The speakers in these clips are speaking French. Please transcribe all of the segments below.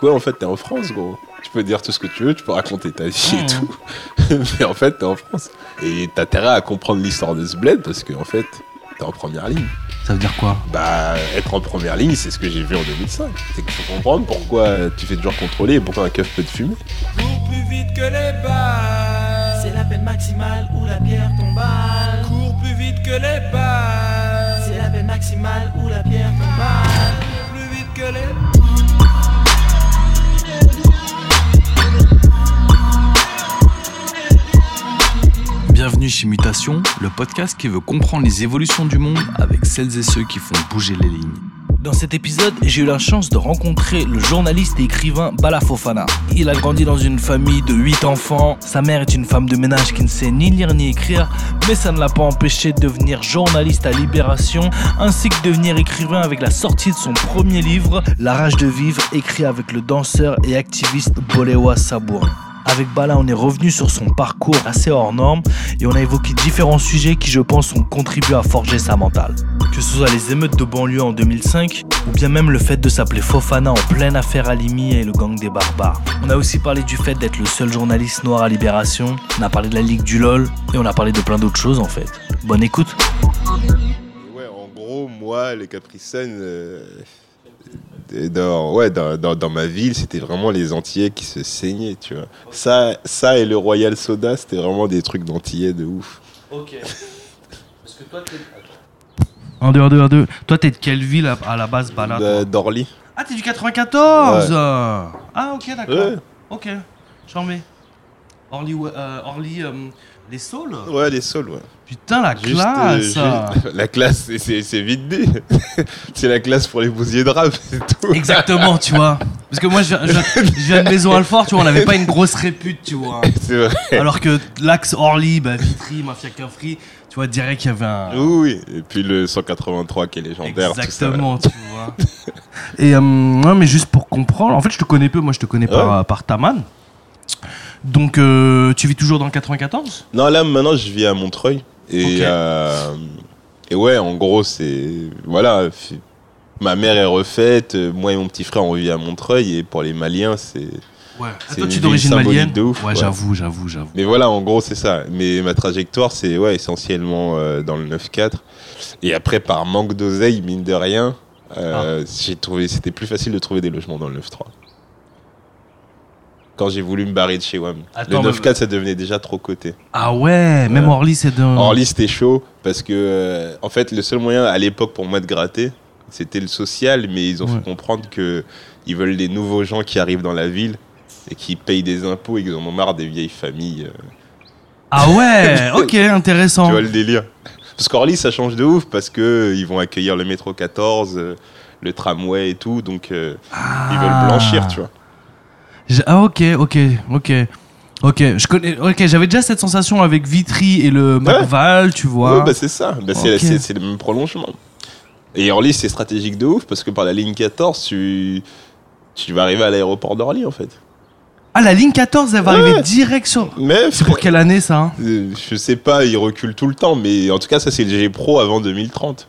Quoi, en fait, t'es en France, gros. Tu peux dire tout ce que tu veux, tu peux raconter ta vie et Mmh. tout. Mais en fait, t'es en France. Et t'as intérêt à comprendre l'histoire de ce bled parce qu'en fait, t'es en première ligne. Ça veut dire quoi? Bah, être en première ligne, c'est ce que j'ai vu en 2005. C'est qu'il faut comprendre pourquoi tu fais toujours contrôler et pourquoi un keuf peut te fumer. Cours plus vite que les balles. C'est la peine maximale ou la pierre tombale. Cours plus vite que les balles. C'est la peine maximale ou la pierre tombale. Plus vite que les Bienvenue chez Mutation, le podcast qui veut comprendre les évolutions du monde avec celles et ceux qui font bouger les lignes. Dans cet épisode, j'ai eu la chance de rencontrer le journaliste et écrivain Bala Fofana. Il a grandi dans une famille de 8 enfants. Sa mère est une femme de ménage qui ne sait ni lire ni écrire, mais ça ne l'a pas empêché de devenir journaliste à Libération, ainsi que devenir écrivain avec la sortie de son premier livre, La rage de vivre, écrit avec le danseur et activiste Bolewa Sabour. Avec Bala, on est revenu sur son parcours assez hors norme et on a évoqué différents sujets qui, je pense, ont contribué à forger sa mentale. Que ce soit les émeutes de banlieue en 2005 ou bien même le fait de s'appeler Fofana en pleine affaire Alimi et le gang des barbares. On a aussi parlé du fait d'être le seul journaliste noir à Libération, on a parlé de la Ligue du LOL et on a parlé de plein d'autres choses en fait. Bonne écoute Ouais, en gros, moi, les Capricènes, euh, dans, ouais, dans, dans- dans ma ville, c'était vraiment les Antillais qui se saignaient, tu vois. Ça, ça et le Royal Soda, c'était vraiment des trucs d'Antillais de ouf. Ok. Parce que toi, t'es. Un, deux, un, deux, un, deux. Toi, t'es de quelle ville à, à la base, Bala De- D'Orly. Ah, t'es du 94 Ah, ok, d'accord. Ouais. Ok, j'en mets. Orly, ouais, euh, Orly euh, les Saules Ouais, les Saules, ouais. Putain, la Juste, classe euh, juste- La classe, c'est- vite dit. c'est la classe pour les bousiers de rap, c'est tout. Exactement, tu vois. Parce que moi, je viens, je, je viens de Maison Alfort, tu vois, on n'avait pas une grosse répute, tu vois. C'est vrai. Alors que l'axe Orly, bah, Vitry, Mafia Cafri, tu vois, direct qu'il y avait un. Oui, oui. Et puis le 183 qui est légendaire. tout ça. Exactement, tu vois. Et euh, ouais, mais juste pour comprendre, en fait, je te connais peu, moi, je te connais par, Ouais. par Taman. Donc, euh, tu vis toujours dans le 94 Non, là, maintenant, je vis à Montreuil. Et, euh, et ouais, en gros, c'est. Voilà. Ma mère est refaite, moi et mon petit frère, on vit à Montreuil. Et pour les Maliens, c'est. Ouais. C'est toi, tu d'origine malienne? de ouf, Ouais, ouais. j'avoue, j'avoue, j'avoue. Mais voilà, en gros, c'est ça. Mais ma trajectoire, c'est ouais, essentiellement euh, dans le 9-4. Et après, par manque d'oseille, mine de rien, euh, Ah. j'ai trouvé c'était plus facile de trouver des logements dans le 9-3. Quand j'ai voulu me barrer de chez WAM. Attends, le mais- 9-4, ça devenait déjà trop coté. Ah ouais, même. Orly, c'est de. Orly, c'était chaud parce que, euh, en fait, le seul moyen à l'époque pour moi de gratter, c'était le social, mais ils ont Ouais. fait comprendre que ils veulent des nouveaux gens qui arrivent dans la ville et qui payent des impôts et qu'ils en ont marre des vieilles familles. euh, Ah ouais, ok, intéressant. Tu vois le délire Parce qu'Orly, ça change de ouf parce que euh, vont accueillir le métro 14, euh, le tramway et tout, donc Ah. ils veulent blanchir, tu vois. Ah ok, ok, ok. Ok, je connais. Ok, j'avais déjà cette sensation avec Vitry et le Marval, tu vois. Ouais, bah, c'est ça, Bah, c'est Ok. c'est- le même prolongement. Et Orly, c'est stratégique de ouf parce que par la ligne 14, tu, tu vas arriver à l'aéroport d'Orly en fait. ah, la ligne 14, elle va Ouais. arriver direct sur. Mais C'est pour quelle année ça hein Euh, Je sais pas, ils reculent tout le temps, mais en tout cas, ça c'est le GG Pro avant 2030.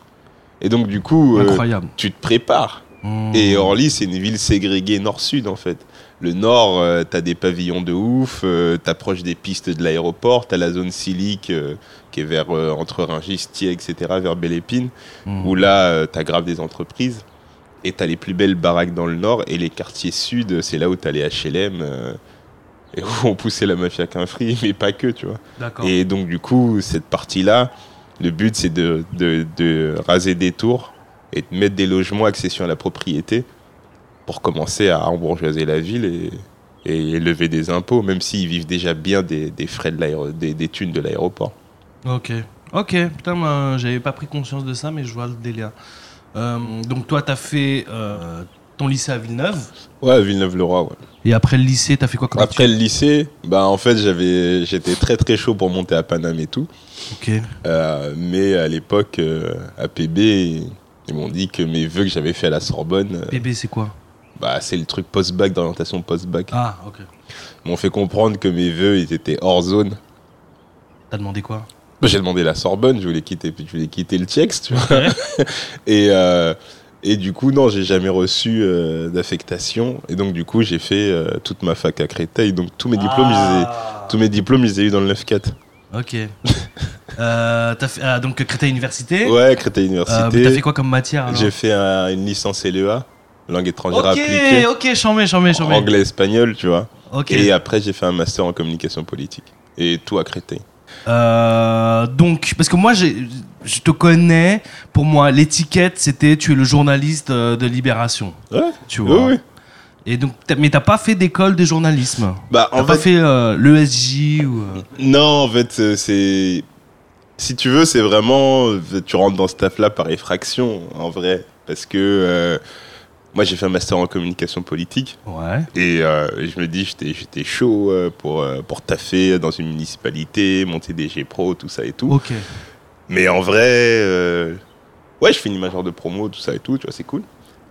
Et donc, du coup, euh, tu te prépares. Hmm. Et Orly, c'est une ville ségrégée nord-sud en fait. Le nord, euh, t'as des pavillons de ouf, euh, t'approches des pistes de l'aéroport, t'as la zone silique euh, qui est vers euh, entre Rungis, Thiers, etc., vers Belle-Épine, Hmm. où là, euh, t'as grave des entreprises. Et t'as les plus belles baraques dans le nord, et les quartiers sud, c'est là où t'as les HLM, et où on poussait la mafia qu'un free, mais pas que, tu vois. Et donc, du coup, cette partie-là, le but, c'est de, de- de raser des tours et de mettre des logements accession à la propriété pour commencer à embourgeoiser la ville et, et lever des impôts, même s'ils vivent déjà bien des, des frais de des, des thunes de l'aéroport. Ok. Ok, putain, moi, j'avais pas pris conscience de ça, mais je vois le délire. Euh, donc, toi, t'as fait euh, ton lycée à Villeneuve. Ouais, Villeneuve-le-Roi, ouais. Et après le lycée, t'as fait quoi comme Après le lycée, bah en fait j'avais, j'étais très très chaud pour monter à Paname et tout. Ok. Euh, mais à l'époque, à PB, ils m'ont dit que mes vœux que j'avais fait à la Sorbonne, Bébé, c'est quoi? Bah, c'est le truc post-bac, d'orientation post-bac. Ah, ok. Ils m'ont fait comprendre que mes vœux ils étaient hors zone. T'as demandé quoi? Bah, J'ai demandé la Sorbonne, je voulais quitter, je voulais quitter le TIEX, tu vois. Et, euh, Et du coup, non, j'ai jamais reçu euh, d'affectation. Et donc, du coup, j'ai fait euh, toute ma fac à Créteil. Donc, tous mes diplômes, je les ai, Ah. tous mes diplômes, je les ai eu dans le 9-4. Ok. Euh, fait, ah, donc Créteil Université. Ouais, Créteil Université. t'as fait quoi comme matière j'ai fait un- une licence LEA, langue étrangère Ok, appliquée, ok, chambé, chambé, chambé. anglais, espagnol, tu vois. Ok. Et après, j'ai fait un master en communication politique. Et tout à Créteil. Euh, donc, parce que moi, je te connais. Pour moi, l'étiquette, c'était tu es le journaliste euh, de Libération. Ouais, Tu vois. oui, oui. Et donc, t'as- mais t'as pas fait d'école de journalisme? Bah, T'as pas fait, euh, l'ESJ ou. euh, non, en fait, c'est. Si tu veux, c'est vraiment. Tu rentres dans ce taf-là par effraction, en vrai. Parce que. Moi, j'ai fait un master en communication politique. Ouais. Et euh, je me dis, j'étais chaud euh, pour, euh, pour taffer dans une municipalité, monter des G-Pro, tout ça et tout. Ok. Mais en vrai, euh, ouais, je finis ma genre de promo, tout ça et tout, tu vois, c'est cool.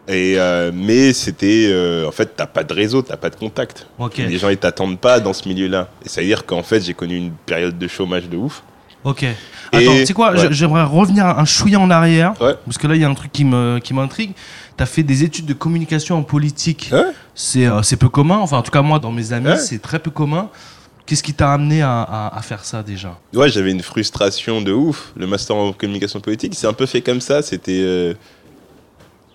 Et euh, mais c'était, euh, en fait, t'as pas de réseau, t'as pas de contact. Ok. Les gens ils t'attendent pas dans ce milieu-là. Et ça veut dire qu'en fait, j'ai connu une période de chômage de ouf. Ok. Attends, tu sais quoi ouais. J'aimerais revenir un chouïa en arrière. Ouais. Parce que là, il y a un truc qui me qui m'intrigue. T'as fait des études de communication en politique. Ouais. C'est euh, peu commun. Enfin, en tout cas, moi, dans mes amis, c'est très peu commun. Qu'est-ce qui t'a amené à, à- à faire ça déjà? Ouais, j'avais une frustration de ouf. Le master en communication politique, c'est un peu fait comme ça. C'était, euh,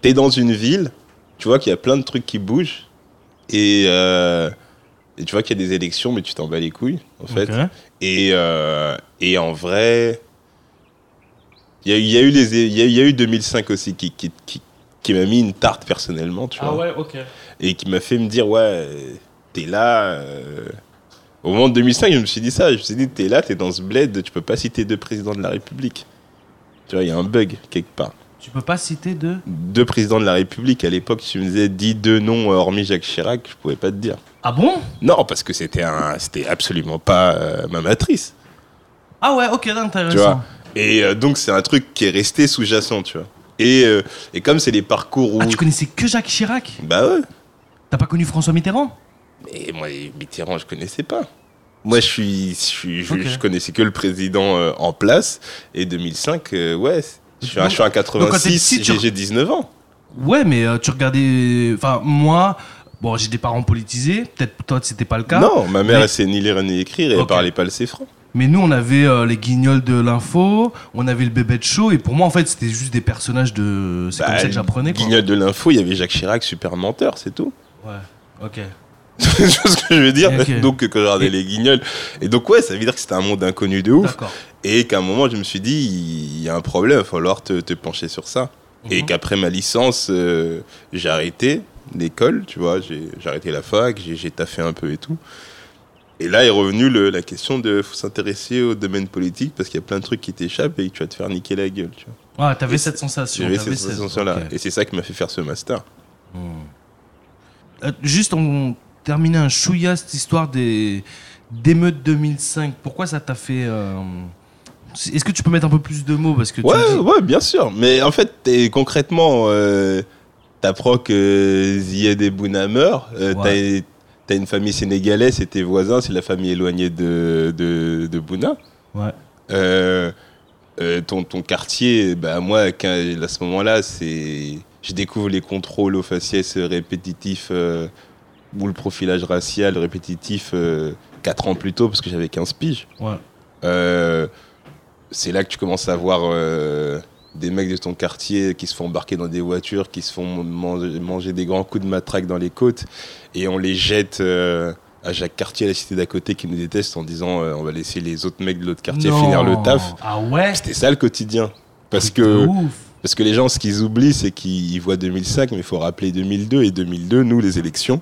t'es dans une ville, tu vois qu'il y a plein de trucs qui bougent, et, euh, et tu vois qu'il y a des élections, mais tu t'en bats les couilles, en fait. Et, euh, et en vrai, il y a, y a y a eu 2005 aussi qui, qui, qui, qui m'a mis une tarte personnellement, tu vois. Ah ouais, ok. et qui m'a fait me dire ouais euh, t'es là euh. au moment de 2005 je me suis dit ça. Je me suis dit t'es là t'es dans ce bled tu peux pas citer deux présidents de la République. Tu vois il y a un bug quelque part. Tu peux pas citer deux? Deux présidents de la République à l'époque tu me disais dis deux noms euh, hormis Jacques Chirac je pouvais pas te dire. Ah bon? Non parce que c'était un c'était absolument pas euh, ma matrice. Ah ouais, ok, intéressant. tu vois? Et euh, donc c'est un truc qui est resté sous-jacent tu vois et, euh, et comme c'est les parcours où Ah, tu connaissais que Jacques Chirac? Bah ouais T'as pas connu François Mitterrand? Mais moi, Mitterrand, je connaissais pas. Moi, je suis, je, suis- je, Ok. je connaissais que le président euh, en place. Et 2005, euh, ouais, je suis, un- je suis Donc, t'es 86, petit, j'ai j'ai 19 ans. Ouais, mais tu regardais. Enfin, moi, bon, j'ai des parents politisés. Peut-être toi, c'était pas le cas. Non, ma mère, Mais- elle sait ni lire ni écrire et Ok. elle parlait pas le céfran. Mais nous, on avait euh, les guignols de l'info, on avait le bébé de show, et pour moi, en fait, c'était juste des personnages de. C'est comme ça que j'apprenais, quoi. Guignol de l'info, il y avait Jacques Chirac, super menteur, c'est tout. Ouais, ok. vois ce que je veux dire Ok. Donc, quand je regardais Et- les guignols. Et donc, ouais, ça veut dire que c'était un monde inconnu de ouf. Et qu'à un moment, je me suis dit, il y a un problème, il va falloir te, te pencher sur ça. Et Mhm. qu'après ma licence, euh, j'ai arrêté l'école, tu vois, j'ai arrêté la fac, j'ai taffé un peu et tout. Et là est revenue le- la question de faut s'intéresser au domaine politique parce qu'il y a plein de trucs qui t'échappent et que tu vas te faire niquer la gueule. Tu vois. Ouais, t'avais Et cette sensation. J'avais cette sensation-là. Et c'est ça qui m'a fait faire ce master. Euh, juste, on terminait un chouïa cette histoire des d'émeutes 2005. Pourquoi ça t'a fait. euh, Est-ce que tu peux mettre un peu plus de mots parce que tu Ouais, dis- ouais, bien sûr. Mais en fait, t'es- concrètement, euh, t'apprends que Zied et Bouna meurent. euh, Ouais. T'as- une famille sénégalaise, c'est tes voisins, c'est la famille éloignée de, de, de Bouna. Ouais. Euh, euh, ton, ton quartier, bah moi, à ce moment-là, c'est, je découvre les contrôles aux faciès répétitifs euh, ou le profilage racial répétitif euh, 4 ans plus tôt parce que j'avais 15 piges. Ouais. C'est là que tu commences à voir des mecs de ton quartier qui se font embarquer dans des voitures, qui se font manger, manger des grands coups de matraque dans les côtes, et on les jette euh, à Jacques Cartier, à la cité d'à côté, qui nous déteste en disant euh, on va laisser les autres mecs de l'autre quartier Non. finir le taf. Ah ouais? C'était ça le quotidien. Parce que, ouf. parce que les gens, ce qu'ils oublient, c'est qu'ils voient 2005, mais il faut rappeler 2002. Et 2002, nous, les élections,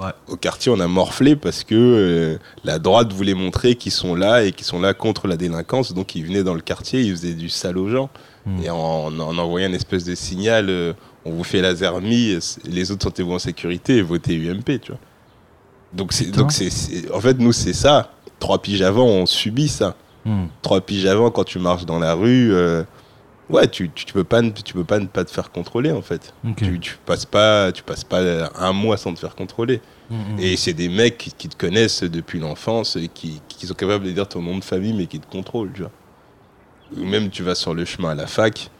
Ouais. au quartier, on a morflé parce que euh, la droite voulait montrer qu'ils sont là et qu'ils sont là contre la délinquance. Donc, ils venaient dans le quartier, ils faisaient du sale aux gens. Hmm. Et en, en envoyant une espèce de signal, euh, on vous fait laser mis, les autres sentez-vous en sécurité et votez UMP, tu vois. Donc, c'est, donc c'est, c'est- en fait, nous, c'est ça. Trois piges avant, on subit ça Hmm. trois piges avant, quand tu marches dans la rue, euh, ouais, tu, tu, tu peux pas, ne- tu peux pas ne pas te faire contrôler en fait. Tu, tu passes pas, tu passes pas un mois sans te faire contrôler. Hmm, hmm. Et c'est des mecs qui, qui te connaissent depuis l'enfance et qui, qui sont capables de dire ton nom de famille mais qui te contrôlent, tu vois. Ou même tu vas sur le chemin à la fac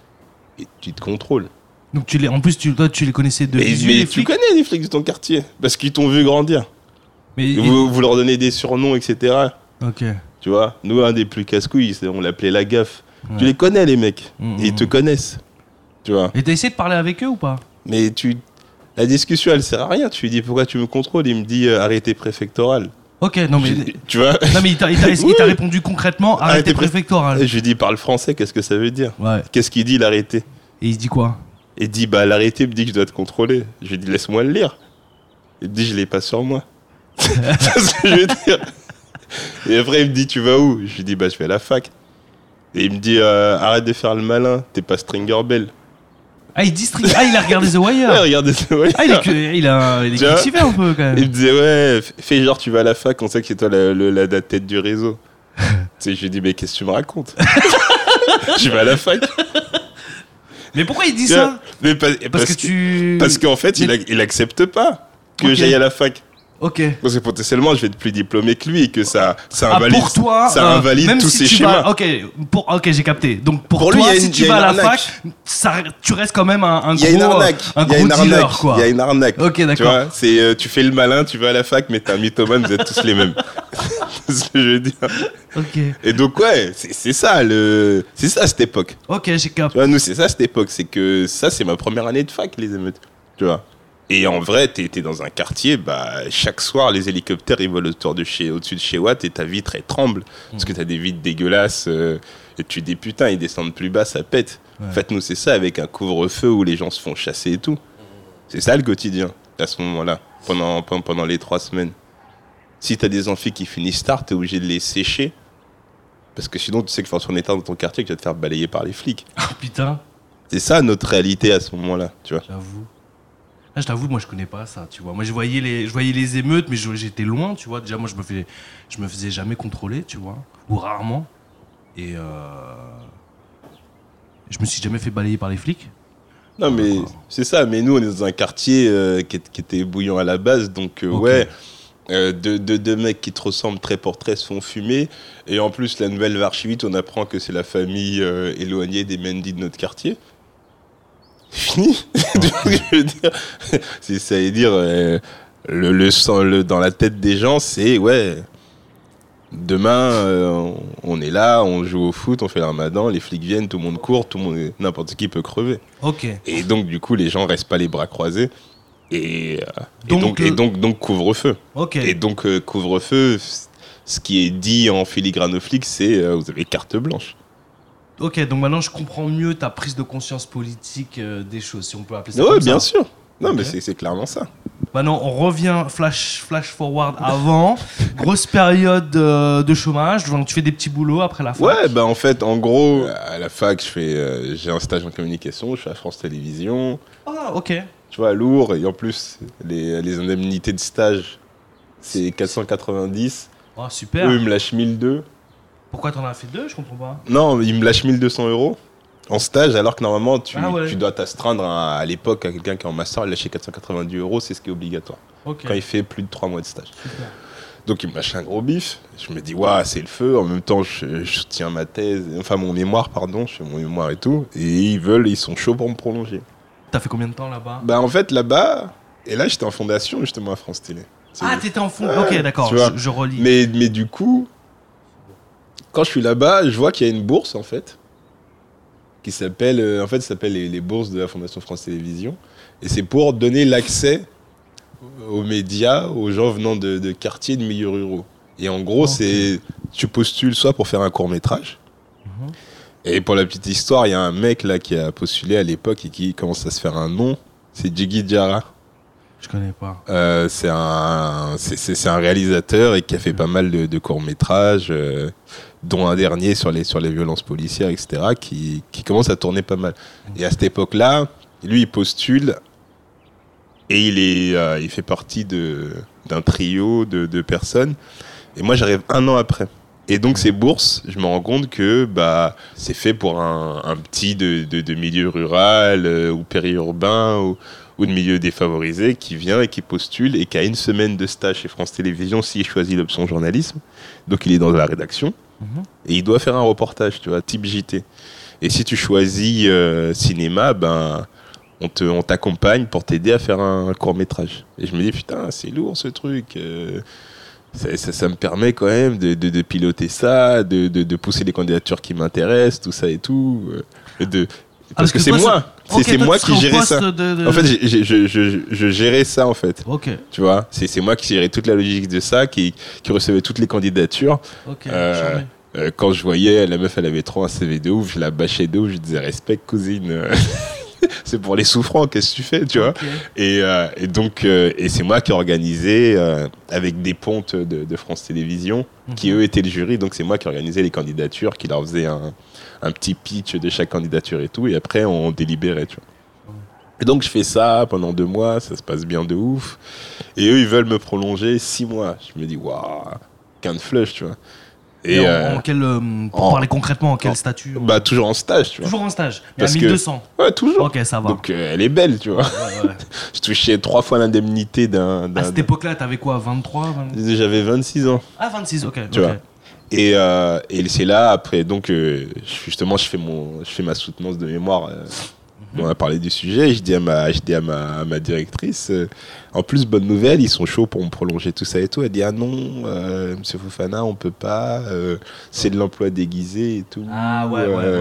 et tu te contrôles. Donc tu les, en plus tu, toi tu les connaissais de Mais, visu, mais les tu connais les flics de ton quartier parce qu'ils t'ont vu grandir. Mais Vous, vous leur donnez des surnoms, etc. ok. Tu vois, nous, un des plus casse-couilles, c'est- on l'appelait la gaffe. Ouais. Tu les connais, les mecs. Mhm. Et ils te connaissent. Tu vois. Et t'as essayé de parler avec eux ou pas? Mais tu. La discussion, elle sert à rien. Tu lui dis pourquoi tu me contrôles? Il me dit euh, arrêté préfectoral. Ok, non mais. Je- tu vois Non mais il t'a Oui. répondu concrètement pré- préfectoral. Je lui dis parle français, qu'est-ce que ça veut dire? Ouais. Qu'est-ce qu'il dit l'arrêté? Et il se dit quoi? Il dit bah l'arrêté me dit que je dois te contrôler. Je lui dis laisse-moi le lire. Il me dit je l'ai pas sur moi. C'est ce que je veux dire? Et après il me dit tu vas où? Je lui dis bah je vais à la fac. Et il me dit euh, arrête de faire le malin, t'es pas Stringer Bell. Ah il dit Ah il a regardé The Ouais, Wire. regardez ça. ouais. Ah il est, que- il a, il est Tu vois cultivé un peu quand Il me même. disait ouais, f- fais genre tu vas à la fac, on sait que c'est toi la, le- la, la tête du réseau. tu sais, je lui dis mais qu'est-ce que tu me racontes? Je vais à la fac. Mais pourquoi il dit ça? Mais pas- Parce, que tu. Parce qu'en fait, il, il accepte pas que Ok. j'aille à la fac. Ok. Parce que potentiellement, je vais être plus diplômé que lui et que ça, ça Ah, invalide, pour toi, ça euh, invalide même tous si ses tu schémas. vas- ok, pour, ok, j'ai capté. Donc pour, Pour lui, toi, a si une- tu vas à la arnaque. fac, ça, tu restes quand même un, un Il y a une arnaque. un Il y a une dealer, arnaque. Il y a une arnaque. Ok, Tu d'accord. vois, euh, tu fais le malin, tu vas à la fac, mais t'es un mythomane, vous êtes tous les mêmes. c'est ce que je veux dire. Ok, Et donc ouais, c'est c'est ça le, c'est ça cette époque. ok, j'ai capté. Tu vois, nous c'est ça cette époque, c'est que ça c'est ma première année de fac les émeutes. Tu vois. Et en vrai, t'es t'es dans un quartier, bah chaque soir les hélicoptères ils volent autour de chez, au-dessus de chez Watt et ta vitre elle tremble parce que t'as des vitres dégueulasses euh, et tu dis putain ils descendent plus bas, ça pète. Ouais. En fait nous c'est ça avec un couvre-feu où les gens se font chasser et tout. C'est ça le quotidien à ce moment-là pendant pendant les trois semaines. Si t'as des amphis qui finissent tard, t'es obligé de les sécher. Parce que sinon, tu sais que faut retourner tard dans ton quartier que tu vas te faire balayer par les flics. Oh, putain, C'est ça notre réalité à ce moment-là, tu vois. j'avoue. Là, je t'avoue, moi, je connais pas ça, tu vois. Moi, je voyais les, je voyais les émeutes, mais j'étais loin, tu vois. Déjà, moi, je me, fais, je me faisais jamais contrôler, tu vois. Ou rarement. Et euh, je me suis jamais fait balayer par les flics. Non, mais c'est ça. Mais nous, on est dans un quartier euh, qui, est- qui était bouillant à la base. Donc, euh, ouais, euh, deux, mecs qui te ressemblent très pour très se font fumer. Et en plus, la nouvelle Varchivite, on apprend que c'est la famille euh, éloignée des Mendy de notre quartier. Fini. Je veux dire C'est ça veut dire euh, le, le sang le, dans la tête des gens, c'est ouais. Demain, euh, on- est là, on joue au foot, on fait le ramadan, les flics viennent, tout le monde court, tout le monde, n'importe qui peut crever. Ok. Et donc, du coup, les gens restent pas les bras croisés. Et, euh, et Donc, donc, le- et donc, donc couvre-feu. Ok. Et donc, couvre-feu, ce qui est dit en filigrane aux flics, c'est vous avez carte blanche. Ok, donc maintenant je comprends mieux ta prise de conscience politique euh, des choses, si on peut appeler ça Oui, bien ça. sûr. Non, mais c'est clairement ça. Maintenant, on revient flash, flash forward avant. Grosse période euh, de chômage, donc tu fais des petits boulots après la fac. Ouais, bah en fait, en gros, à la fac, je fais, euh, j'ai un stage en communication, je suis à France Télévisions, Ah, ok. tu vois, lourd, et en plus, les, les indemnités de stage, c'est 490. Ah, super. Eux, ils me lâchent 1002. Pourquoi t'en as fait deux Je comprends pas. Non, ils me lâchent 1200 euros en stage, alors que normalement, tu, Ah ouais. tu dois t'astreindre à, à l'époque à quelqu'un qui est en master, il lâchait 490 euros, c'est ce qui est obligatoire quand il fait plus de 3 mois de stage. Super. Donc il me lâche un gros bif. Je me dis, waouh, c'est le feu. En même temps, je, je tiens ma thèse, enfin mon mémoire, pardon, je fais mon mémoire et tout. Et ils veulent, ils sont chauds pour me prolonger. T'as fait combien de temps là-bas? Bah en fait, là-bas, et là j'étais en fondation justement à France Télé. Ah, t'étais en fond. Ouais, ok, d'accord. Je, je relis. mais, mais du coup, quand je suis là-bas, je vois qu'il y a une bourse en fait, qui s'appelle, euh, en fait, s'appelle les, les bourses de la Fondation France Télévisions, et c'est pour donner l'accès aux médias aux gens venant de, de quartiers de milieux ruraux. Et en gros, c'est tu postules soit pour faire un court métrage. Mhm. Et pour la petite histoire, il y a un mec là qui a postulé à l'époque et qui commence à se faire un nom. C'est Jiggy Diarra. Je connais pas. Euh, c'est un, c'est- réalisateur et qui a fait pas mal de, de courts métrages, dont un dernier sur les sur les violences policières, etc. Qui, qui commence à tourner pas mal. Et à cette époque-là, lui il postule et il est, euh, il fait partie d'un trio de, de personnes. Et moi j'arrive un an après. Et donc ces bourses, je me rends compte que bah c'est fait pour un, petit de, de, de milieu rural euh, ou périurbain ou, ou de milieu défavorisé qui vient et qui postule et qui a une semaine de stage chez France Télévisions s'il choisit l'option journalisme. Donc il est dans la rédaction Et il doit faire un reportage, tu vois, type JT. Et si tu choisis euh, cinéma, ben on te, on t'accompagne pour t'aider à faire un, court métrage. Et je me dis putain, c'est lourd ce truc. euh, ça, me permet quand même de, piloter ça, de, de- pousser les candidatures qui m'intéressent, tout ça et tout. euh, de, parce parce que que c'est moi, c'est moi qui gérais ça. de- de- En fait, je, je- je gérais ça en fait. Tu vois, c'est moi qui gérais toute la logique de ça, qui, qui recevait toutes les candidatures. Euh. Euh, quand je voyais la meuf, elle avait trop un CV de ouf, je la bâchais de ouf, je disais respect cousine. c'est pour les souffrants, qu'est-ce que tu fais, tu vois? Et, euh, et donc, et c'est moi qui organisais avec des pontes de, de France Télévisions, qui Mhm. eux étaient le jury. Donc c'est moi qui organisais les candidatures, qui leur faisais un, un petit pitch de chaque candidature et tout. Et après, on délibérait, tu vois. Et donc je fais ça pendant deux mois, ça se passe bien de ouf. Et eux, ils veulent me prolonger six mois. Je me dis, waouh, qu'un de flush, tu vois. Et, Et, en, euh, en quel, euh, pour en- parler concrètement, en quel en- statut euh, bah toujours en stage, tu vois. Toujours en stage, mais Parce à que- 1200. Ouais, toujours. Ok, ça va. Donc euh, elle est belle, tu vois. Ouais, ouais. Je touchais trois fois l'indemnité d'un. À cette époque-là, t'avais quoi 23 20... J'avais 26 ans. Ah, 26, ok. Tu vois. Et, euh, et c'est là, après, donc, euh, justement, je fais, mon, je fais ma soutenance de mémoire. euh. On a parlé du sujet. et Je dis à ma, je dis à ma, à ma directrice, en plus, bonne nouvelle, ils sont chauds pour me prolonger tout ça et tout. Elle dit, ah non, monsieur Fofana, on peut pas. c'est de l'emploi déguisé et tout. Ah, ouais, ouais, ouais.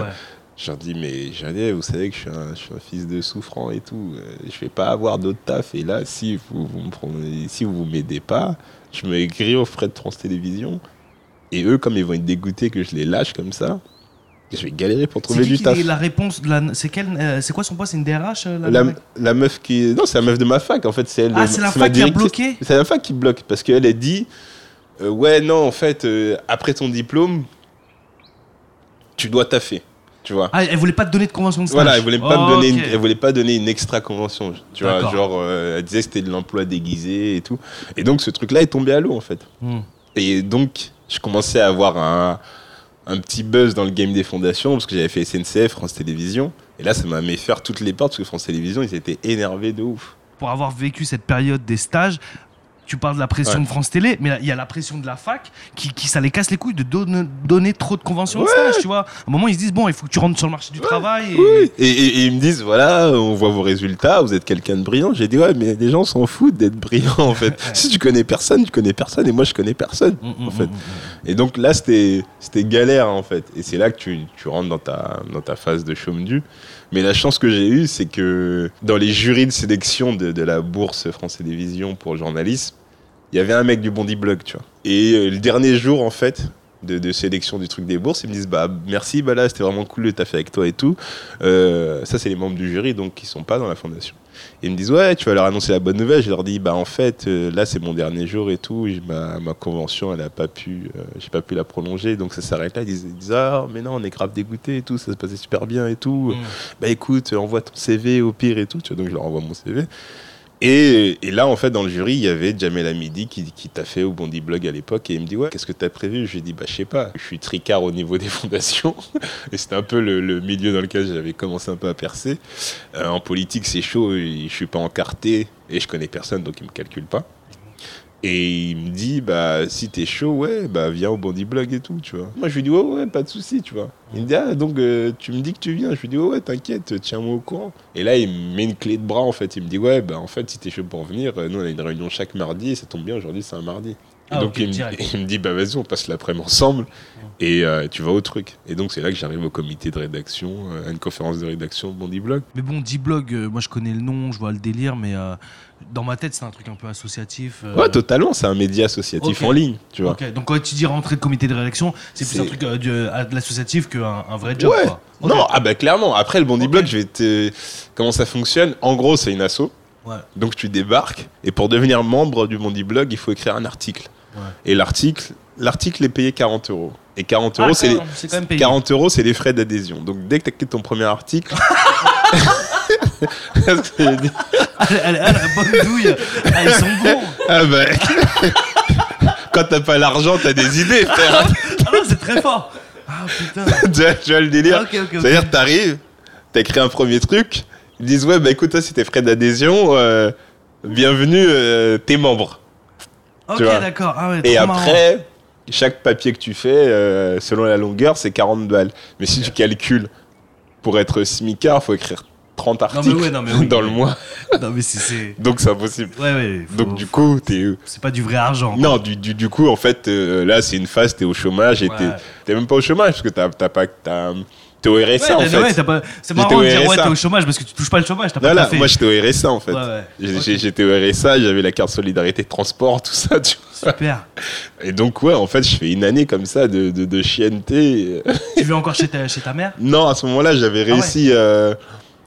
Je leur dis, mais j'allais, vous savez que je suis, un, je suis un fils de souffrant et tout. Je vais pas avoir d'autre taf. Et là, si vous vous me prenez- si vous m'aidez pas, je me grille aux frais de France Télévisions. Et eux, comme ils vont être dégoûtés que je les lâche comme ça, je vais galérer pour trouver du taf. la réponse la... C'est euh, c'est quoi son poste? C'est une DRH euh, la- La, la- la meuf qui. Non, c'est la meuf de ma fac, en fait. C'est elle. Ah, c'est la fac qui a bloqué? C'est la fac qui bloque. Parce qu'elle a dit euh, Ouais, non, en fait, euh, après ton diplôme, tu dois taffer. Tu vois Ah, elle voulait pas te donner de convention de stage Voilà, elle voulait pas me donner, une, elle voulait pas donner une extra convention, tu vois, genre euh, elle disait que c'était de l'emploi déguisé et tout. Et donc ce truc-là est tombé à l'eau en fait. Hmm. Et donc je commençais à avoir un, un petit buzz dans le game des fondations parce que j'avais fait SNCF, France Télévisions. Et là, ça m'a mis faire toutes les portes parce que France Télévisions, ils étaient énervés de ouf. Pour avoir vécu cette période des stages, tu parles de la pression Ouais. de France Télé, mais il y a la pression de la fac qui, qui ça les casse les couilles de donner, donner trop de conventions de Ouais. stage, tu vois. À un moment, ils se disent, bon, il faut que tu rentres sur le marché du travail. Et... Oui. Et, et- et ils me disent voilà, on voit vos résultats, vous êtes quelqu'un de brillant. J'ai dit ouais, mais les gens s'en foutent d'être brillant en fait. si tu connais personne, tu connais personne et moi je connais personne. Mm, mm, En fait. mm. Et donc là, c'était c'était galère en fait. Et c'est là que tu, tu rentres dans ta, dans ta phase de chaume du. Mais la chance que j'ai eue, c'est que dans les jurys de sélection de, la bourse France Télévisions pour le journalisme, il y avait un mec du Bondi Blog, tu vois. Et euh, le dernier jour, en fait, de, de sélection du truc des bourses, ils me disent bah merci, bah là, c'était vraiment cool de taffer avec toi et tout. Euh, ça, c'est les membres du jury, donc qui sont pas dans la fondation. Et ils me disent ouais, tu vas leur annoncer la bonne nouvelle. Je leur dis bah en fait euh, là c'est mon dernier jour et tout. Ma, ma convention elle a pas pu, euh, j'ai pas pu la prolonger donc ça s'arrête là. Ils disent, ils disent, ah mais non on est grave dégoûté et tout, ça se passait super bien et tout. Mm. Bah écoute envoie ton CV au pire et tout. Tu vois, donc je leur envoie mon CV. Et, là en fait dans le jury il y avait Jamel Hamidi qui, t'a fait au Bondi Blog à l'époque et il me dit ouais qu'est-ce que t'as prévu? Je lui ai dit bah je sais pas. Je suis tricard au niveau des fondations et c'était un peu le, milieu dans lequel j'avais commencé un peu à percer. Euh, en politique, c'est chaud, je suis pas encarté et je connais personne, donc il me calcule pas. Et il me dit, bah, si t'es chaud, ouais, bah, viens au Bondi Blog et tout, tu vois. Moi, je lui dis, ouais, ouais, pas de souci, tu vois. Il me dit, ah, donc, euh, tu me dis que tu viens. Je lui dis, ouais, ouais, t'inquiète, tiens-moi au courant. Et là, il me met une clé de bras, en fait. Il me dit, ouais, bah, en fait, si t'es chaud pour venir, euh, nous, on a une réunion chaque mardi, et ça tombe bien, aujourd'hui, c'est un mardi. Et Ah, donc, il, me, direct. il me dit, bah, vas-y, on passe l'après-midi ensemble, et euh, tu vas au truc. Et donc, c'est là que j'arrive au comité de rédaction, euh, à une conférence de rédaction de Bondi Blog. Mais bon, D-Blog, euh, moi je connais le nom, je vois le délire, mais euh, dans ma tête, c'est un truc un peu associatif. Ouais, totalement, c'est un média associatif en ligne, tu vois. Donc quand tu dis rentrer de comité de rédaction, c'est plus un truc de, l'associatif qu'un un vrai job. Ouais. quoi. Non, ah bah clairement. Après le Bondi. Blog, je vais te... comment ça fonctionne? En gros, c'est une asso. Ouais. Donc tu débarques et pour devenir membre du Bondi Blog, il faut écrire un article. Ouais. Et l'article, l'article est payé 40 euros. Et 40 Ah, euros, c'est les... même, c'est quand même payé. 40 euros, c'est les frais d'adhésion. Donc dès que tu as ton premier article, Elle, elle- elle la bonne douille. Ah, ils sont bons. ah bah, quand t'as pas l'argent, t'as des idées, frère. Ah non, c'est très fort. Ah putain. tu, vois, tu vois le délire? C'est-à-dire, t'arrives, t'as écrit un premier truc, ils disent ouais, bah écoute, toi, c'est tes frais d'adhésion, euh, bienvenue, euh, t'es membre. Ok, d'accord. Ah ouais, Et trop marrant. après, chaque papier que tu fais, euh, selon la longueur, c'est 40 balles. Mais si tu calcules, pour être smicard, faut écrire 30 Non, articles mais ouais, non, mais oui. dans le mois. Non, mais c'est-. Donc c'est impossible. Ouais, ouais. faut- Donc du coup, t'es. C'est pas du vrai argent. Non, du, du, du coup, en fait, euh, là, c'est une phase, t'es au chômage et t'es- t'es même pas au chômage parce que t'as t'as pas. t'as- T'es au Ouais, RSA en fait. ouais, pas- C'est J'étais marrant au de dire ouais, RSA. t'es au chômage parce que tu touches pas le chômage, t'as pas taffé. moi j'étais au RSA en fait. Ouais, J'étais au RSA, j'avais la carte solidarité de transport, tout ça, tu vois. Super. Et donc, ouais, en fait, je fais une année comme ça de, de, de chienneté. Tu vis encore chez ta, chez ta mère? Non, à ce moment-là, j'avais Ah réussi. euh,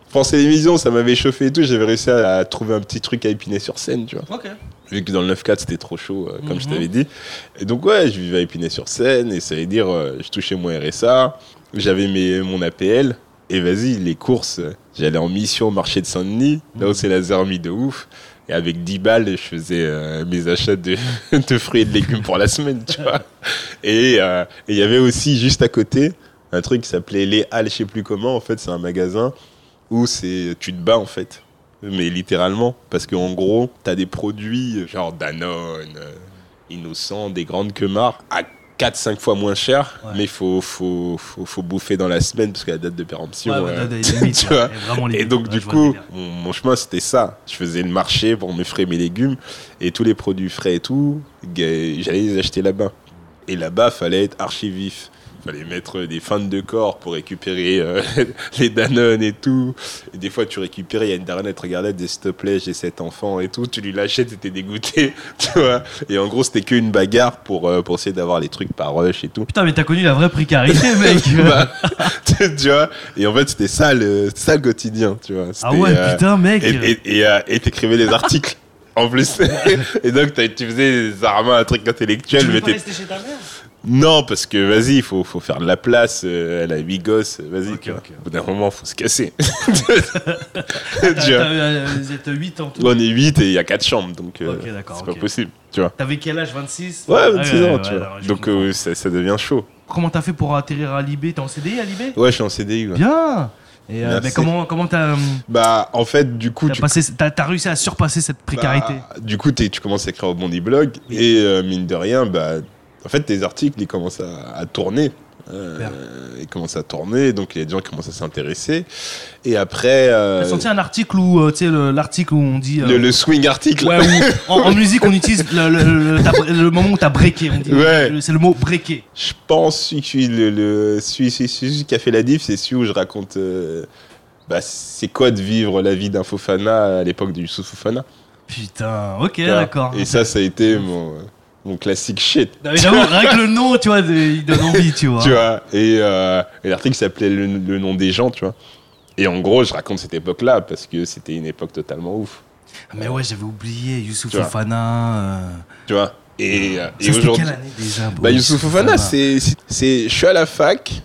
France Télévisions, ça m'avait chauffé et tout. J'avais réussi à, à trouver un petit truc à épiner sur scène, tu vois. Ok. Vu que dans le 9-4, c'était trop chaud, euh, comme je Mhm. t'avais dit. Et donc, ouais, je vivais à épiner sur scène. Et ça veut dire, euh, je touchais mon RSA. J'avais mes, mon APL. Et vas-y, les courses, j'allais en mission au marché de Saint-Denis, là où Mhm. c'est la zermie de ouf. Et avec 10 balles, je faisais euh, mes achats de, de fruits et de légumes pour la semaine, tu vois. Et euh, et il y avait aussi, juste à côté, un truc qui s'appelait Les Halles, je sais plus comment. En fait, c'est un magasin où c'est tu te bats, en fait. Mais littéralement. Parce qu'en gros, t'as des produits genre Danone, euh, Innocent, des grandes quemards à 4-5 fois moins cher. Ouais. Mais il faut, faut, faut, faut bouffer dans la semaine parce que la date de péremption. Ouais, euh, tu vois. Et donc, Ouais, du coup, mon, mon chemin, c'était ça. Je faisais le marché pour me frais mes légumes et tous les produits frais et tout, j'allais les acheter là-bas. Et là-bas, fallait être archi vif. Fallait mettre des feintes de corps pour récupérer euh, les Danone et tout. Et des fois, tu récupérais, il y a une daronne, elle te regardait, elle disait s'il te plaît, j'ai cet enfant et tout. Tu lui lâchais, t'étais dégoûté, tu vois. Et en gros, c'était qu'une bagarre pour, euh, pour essayer d'avoir les trucs par rush et tout. Putain, mais t'as connu la vraie précarité, mec. Bah, tu vois. Et en fait, c'était ça le, c'était ça le quotidien, tu vois. ah ouais, euh, putain, mec. et et- et, et t'écrivais des articles en plus. et donc tu faisais des armes un truc intellectuel. tu mais pas rester chez ta mère? Non, parce que vas-y, il faut, faut faire de la place. euh, elle a 8 gosses, vas-y. Au bout d'un moment, faut se casser. Vous êtes 8 en tout. On est 8 et il y a 4 chambres, donc euh, c'est pas possible, tu vois. T'avais quel âge 26 Ouais, 26 ouais, ans, ouais, tu ouais, vois. donc euh, ça, ça devient chaud. Comment t'as fait pour atterrir à Libé? T'es en CDI à Libé? Ouais, je suis en CDI. Bien Et euh, mais comment comment t'as Bah, en fait, du coup, t'as tu passé t'as réussi à surpasser cette précarité? Bah, du coup, tu commences à écrire au Bondi Blog Oui. et euh, mine de rien, bah, en fait, tes articles ils commencent à, à tourner. Euh, Super. ils commencent à tourner, donc il y a des gens qui commencent à s'intéresser. Et après, euh, T'as senti un article où euh, tu sais le- l'article où on dit euh, le, le swing article. Ouais, où en, en musique on utilise le, moment où t'as breaké. Ouais. C'est le mot breaké. Je pense celui, qui- le, celui, celui- celui qui a fait la diff, c'est celui où je raconte. euh, bah, c'est quoi de vivre la vie d'un Fofana à l'époque de Youssouf Fofana. Putain, ok, d'accord. Et ça, ça a été mon, mon classique shit. Non, mais J'avoue, rien que le nom, tu vois, il donne envie, tu vois. tu vois. Et, euh, et l'article s'appelait le, le nom des gens, tu vois. Et en gros, je raconte cette époque-là parce que c'était une époque totalement ouf, Mais ouais, j'avais oublié Youssouf. Fofana. euh, tu vois. Et, euh, ça, et aujourd'hui, quelle année déjà bah, Youssouf Fofana, c'est, je suis à la fac,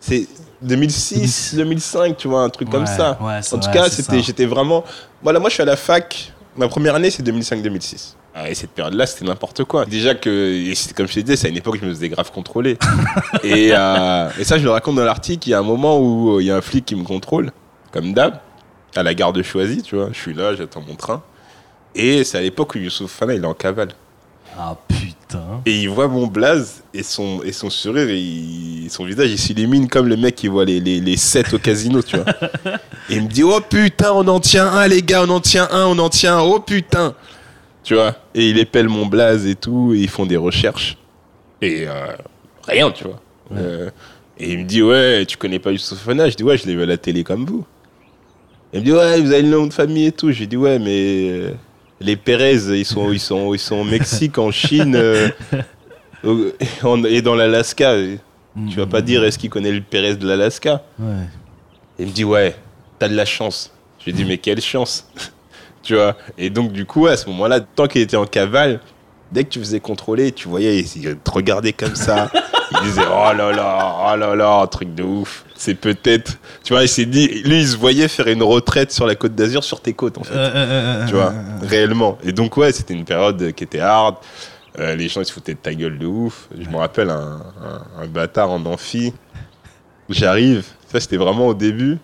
c'est 2006, 2005, tu vois, un truc comme ça. ouais, En tout vrai, cas, c'était, j'étais vraiment, voilà, moi, je suis à la fac. Ma première année, c'est 2005-2006. Ah, Et cette période-là, c'était n'importe quoi. Déjà que, comme je te disais, c'est à une époque où je me faisais grave contrôler. et, euh, et ça, je le raconte dans l'article. Il y a un moment où euh, il y a un flic qui me contrôle, comme d'hab, à la gare de Choisy, tu vois. Je suis là, j'attends mon train. Et c'est à l'époque où Youssouf Fana, il est en cavale. Ah putain. Et il voit mon blaze et son, et son sourire, et il- son visage, il s'illumine comme le mec qui voit les, les, les sets au casino, tu vois. Et il me dit, oh putain, on en tient un, les gars, on en tient un, on en tient un, oh putain. Tu vois. Et il épelle mon blaze et tout, et ils font des recherches. Et euh, rien, tu vois. Ouais. Euh, et il me dit, ouais, tu connais pas Youssouf Fana Je dis, ouais, je l'ai vu à la télé comme vous. Il me dit, ouais, vous avez le nom de famille et tout. J'ai dit, ouais, mais euh, les Pérez, ils sont, ils, sont, ils sont au Mexique, en Chine, euh, et dans l'Alaska. Tu vas pas dire, est-ce qu'il connaît le Pérez de l'Alaska? Ouais. Il me dit, ouais, t'as de la chance. Je lui dis, mais quelle chance? Tu vois Et donc, du coup, à ce moment-là, tant qu'il était en cavale, dès que tu faisais contrôler, tu voyais, il te regardait comme ça. il disait, oh là là, oh là là, un truc de ouf. C'est peut-être. Tu vois, il s'est dit, lui, il se voyait faire une retraite sur la côte d'Azur, sur tes côtes, en fait. Euh, euh, euh, tu vois, euh, réellement. Et donc, ouais, c'était une période qui était hard. Euh, les gens, ils se foutaient de ta gueule de ouf. Je me rappelle un, un- un bâtard en amphi. J'arrive, ça c'était vraiment au début.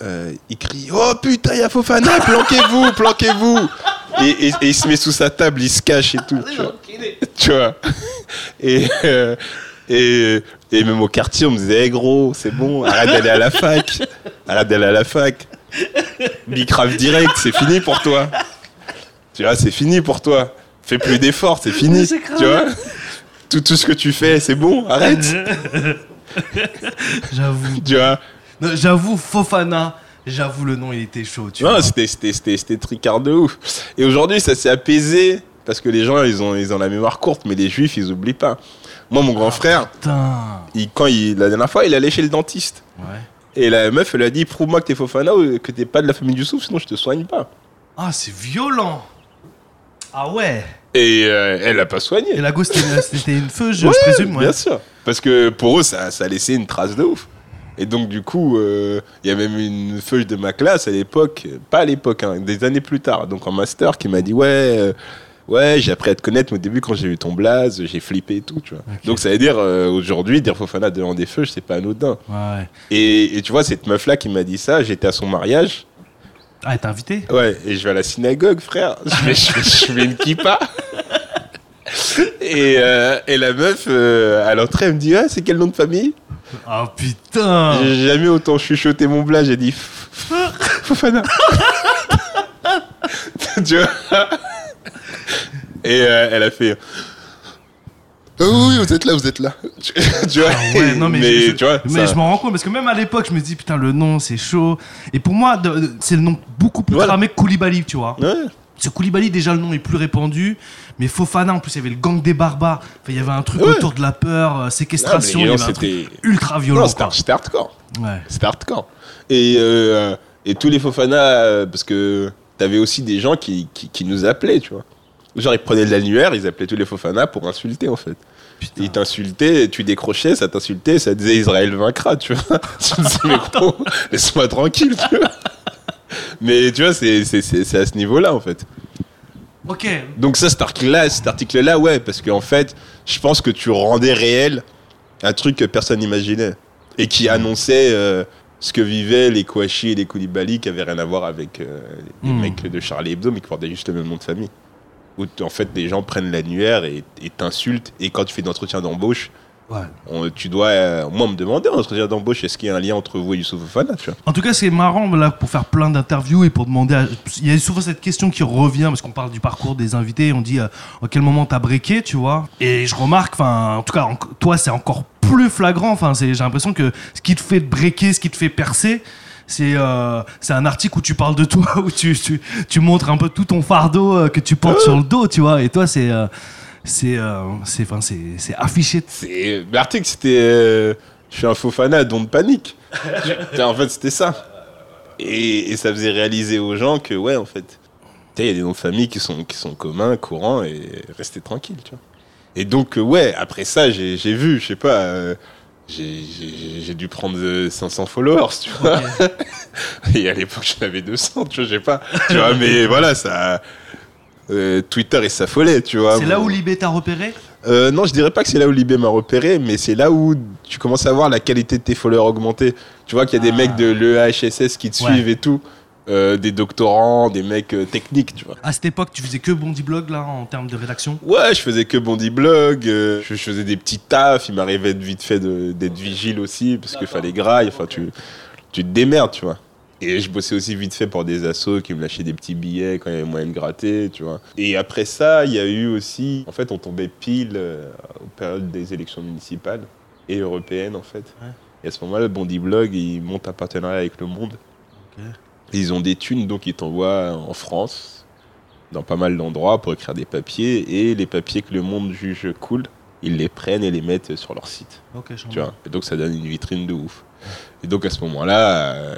Euh, il crie Oh putain, il y a Fofana, planquez-vous, planquez-vous et, et- et il se met sous sa table, il se cache et tout. Tu vois. Tu vois. Et, euh, et, et même au quartier, on me disait Eh, gros, c'est bon, arrête d'aller à la fac. Arrête d'aller à la fac. Bicrave direct, c'est fini pour toi. Tu vois, c'est fini pour toi. Fais plus d'efforts, c'est fini. Tu vois tout, tout ce que tu fais, c'est bon, arrête. J'avoue. Tu vois J'avoue, Fofana, j'avoue, le nom, il était chaud. Tu Non, vois. c'était, c'était, c'était, c'était tricard de ouf. Et aujourd'hui, ça s'est apaisé parce que les gens, ils ont, ils ont la mémoire courte, mais les juifs, ils oublient pas. Moi, mon grand frère, Putain. il, quand il, la dernière fois, il allait chez le dentiste. Ouais. Et la meuf, elle a dit Prouve-moi que t'es Fofana ou que t'es pas de la famille du Souf, sinon je te soigne pas. Ah, c'est violent. Ah ouais. Et euh, elle a pas soigné. Et la go, c'était c'était une feu, je, Ouais, je présume. Ouais. Bien sûr. Parce que pour eux, ça, ça a laissé une trace de ouf. Et donc, du coup, euh, il y a même une feuille de ma classe à l'époque, pas à l'époque, hein, des années plus tard, donc en master, qui m'a dit Ouais, euh, ouais, j'ai appris à te connaître, mais au début, quand j'ai eu ton blaze, j'ai flippé et tout, tu vois. Donc, ça veut dire, euh, aujourd'hui, dire Fofana devant des feux, c'est pas anodin. Ouais. Et, et tu vois, cette meuf-là qui m'a dit ça, j'étais à son mariage. Ah, t'es invité? Ouais, et je vais à la synagogue, frère. Je fais, je fais, je fais une kippa. Et, euh, et la meuf, euh, à l'entrée, elle me dit Ah, c'est quel nom de famille? Ah putain J'ai jamais autant chuchoté mon blague, j'ai dit Fofana. tu vois Et euh, elle a fait Oh oui, vous êtes là, vous êtes là. Tu, vois Ah ouais, non mais, mais je, tu vois, mais ça- je m'en rends compte parce que même à l'époque je me dis putain le nom c'est chaud et pour moi c'est le nom beaucoup plus Voilà. cramé que Koulibaly tu vois Ouais. Ce Koulibaly déjà le nom est plus répandu mais Fofana en plus il y avait le gang des barbares Enfin, il y avait un truc Ouais. autour de la peur euh, Non, séquestration mais il y non, avait un truc c'était. ultra violent Non, c'était hardcore. Ouais. C'était hardcore. Et, euh, et tous les Fofana, euh, parce que t'avais aussi des gens qui, qui, qui nous appelaient, tu vois. Genre, ils prenaient de l'annuaire, ils appelaient tous les Fofana pour insulter, en fait. Putain. Ils t'insultaient, tu décrochais, ça t'insultait, ça disait Israël vaincra, tu vois. tu me disais, mais gros, laisse-moi tranquille, tu vois. Mais tu vois, c'est à ce niveau-là, en fait. ok Donc ça, cet article-là, cet article-là, ouais, parce qu'en fait, je pense que tu rendais réel un truc que personne n'imaginait et qui annonçait euh, ce que vivaient les Kouachi et les Koulibaly qui avaient rien à voir avec euh, les Hmm. mecs de Charlie Hebdo, mais qui portaient juste le même nom de famille. Où en fait, les gens prennent l'annuaire et t'insultent et quand tu fais d'entretien d'embauche, ouais. on- tu dois, euh, moi, me demander en entretien d'embauche, est-ce qu'il y a un lien entre vous et Youssouf Fofana, tu vois En tout cas, c'est marrant là pour faire plein d'interviews et pour demander. à- Il y a souvent cette question qui revient parce qu'on parle du parcours des invités. On dit euh, à quel moment t'as breaké, tu vois. Et je remarque, en tout cas, en- toi, c'est encore plus flagrant. J'ai l'impression que ce qui te fait breaker, ce qui te fait percer. C'est euh, un article où tu parles de toi, où tu, tu, tu montres un peu tout ton fardeau euh, que tu portes sur le dos, tu vois. Et toi, c'est euh, c'est euh, c'est enfin, c'est c'est affiché. C'est l'article, c'était euh, je suis un faux fanat, don de panique. en fait, c'était ça. Et, et ça faisait réaliser aux gens que ouais, en fait, il y a des noms de famille qui sont qui sont communs, courants et restez tranquille, tu vois. Et donc euh, ouais, après ça, j'ai j'ai vu, je sais pas. euh, j'ai- dû prendre euh, 500 followers, tu vois. Et à l'époque, j'en avais 200, tu vois, je sais pas. Tu vois, mais voilà, ça. Euh, Twitter, il s'affolait, tu vois. C'est là où Libé t'a repéré? Euh, non, je dirais pas que c'est là où Libé m'a repéré, mais c'est là où tu commences à voir la qualité de tes followers augmenter. Tu vois qu'il y a des Ah. mecs de l'EHSS qui te Ouais. suivent et tout, euh, des doctorants, des mecs euh, techniques, tu vois. À cette époque, tu faisais que Bondi Blog là en termes de rédaction? Ouais, je faisais que Bondi Blog, euh, je, je faisais des petits tafs, il m'arrivait vite fait d'être vigile aussi, parce qu'il fallait graille, enfin tu, tu te démerdes, tu vois. Et je bossais aussi vite fait pour des assos qui me lâchaient des petits billets quand il y avait moyen de gratter, tu vois. Et après ça, il y a eu aussi... En fait, on tombait pile euh, aux périodes des élections municipales et européennes, en fait. Ouais. Et à ce moment-là, Bondi Blog, il monte un partenariat avec Le Monde. Ils ont des thunes, donc ils t'envoient en France, dans pas mal d'endroits, pour écrire des papiers. Et les papiers que Le Monde juge cool, ils les prennent et les mettent sur leur site. Tu vois. Et donc ça donne une vitrine de ouf. Et donc à ce moment-là, euh,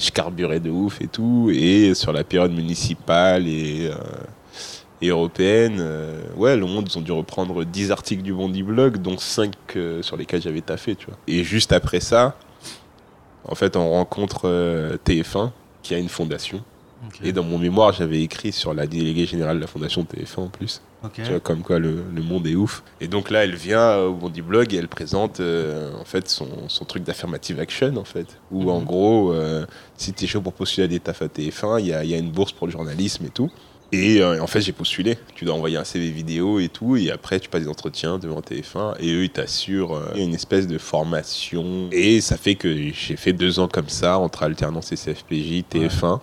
je carburais de ouf et tout. Et sur la période municipale et, euh, européenne, euh, ouais, le monde, ils ont dû reprendre 10 articles du Bondi Blog, dont 5 euh, sur lesquels j'avais taffé, tu vois. Et juste après ça, en fait, on rencontre euh, TF1, qui a une fondation. Et dans mon mémoire, j'avais écrit sur la déléguée générale de la fondation TF1 en plus. Tu vois, comme quoi le, le monde est ouf. Et donc là, elle vient euh, au Bondi Blog et elle présente euh, en fait son, son truc d'affirmative action en fait. Où en Mhm. gros, euh, si t'es chaud pour postuler à des tafs à TF1, il y a, y a une bourse pour le journalisme et tout. Et euh, en fait, j'ai postulé. Tu dois envoyer un CV vidéo et tout. Et après, tu passes des entretiens devant TF1. Et eux, ils t'assurent euh, une espèce de formation. Et ça fait que j'ai fait deux ans comme ça, entre alternance et CFPJ, TF1.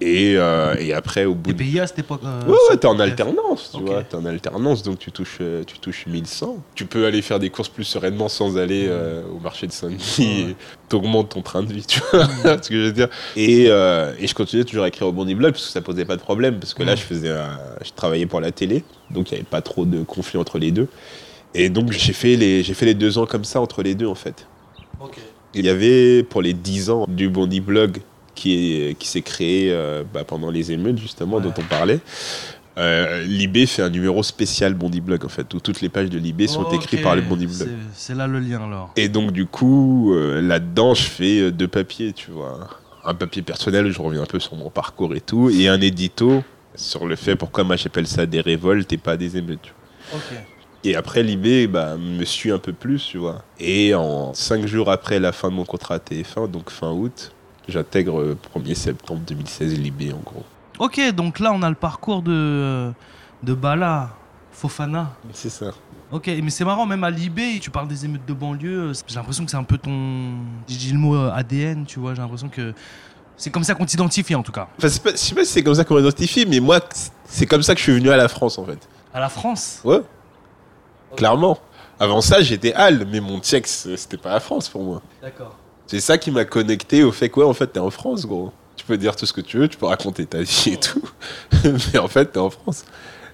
Et, euh, et après, au bout T'es payé à cette époque euh, Ouais, ouais, t'es en alternance, tu Ok. vois. T'es en alternance, donc tu touches, euh, tu touches 1100. Tu peux aller faire des courses plus sereinement sans aller euh, au marché de Saint-Denis. Et T'augmentes ton train de vie, tu vois ce que je veux dire. Et, et je continuais toujours à écrire au Bondi Blog parce que ça posait pas de problème. Parce que là, Ouais. je faisais, un- je travaillais pour la télé, donc il n'y avait pas trop de conflit entre les deux. Et donc j'ai fait les, fait les deux ans comme ça entre les deux en fait. Ok. Il y avait pour les 10 ans du Bondi Blog qui est- qui s'est créé euh, bah, pendant les émeutes justement Ouais. dont on parlait. Euh, Libé fait un numéro spécial Bondi Blog en fait où toutes les pages de Libé sont écrites par le Bondi Blog. c'est- là le lien alors. Et donc du coup euh, là-dedans je fais euh, deux papiers tu vois un papier personnel où je reviens un peu sur mon parcours et tout et un édito sur le fait pourquoi moi j'appelle ça des révoltes et pas des émeutes. tu vois. Et après, Libé bah, me suit un peu plus, tu vois. Et en cinq jours après la fin de mon contrat à TF1, donc fin août, j'intègre euh, 1er septembre 2016 Libé, en gros. Ok, donc là on a le parcours de, de Bala, Fofana. C'est ça. Ok, mais c'est marrant, même à Libé, tu parles des émeutes de banlieue. J'ai l'impression que c'est un peu ton. J'ai dit le mot euh, ADN, tu vois. J'ai l'impression que c'est comme ça qu'on t'identifie en tout cas. Enfin, pas- je sais pas si c'est comme ça qu'on m'identifie, mais moi, c'est comme ça que je suis venu à la France, en fait. À la France? Ouais. Clairement. Avant ça, j'étais Halle, mais mon tchèque, c'était pas la France pour moi. D'accord. C'est ça qui m'a connecté au fait que, ouais, en fait, t'es en France, gros. Tu peux dire tout ce que tu veux, tu peux raconter ta vie et tout. mais en fait, t'es en France.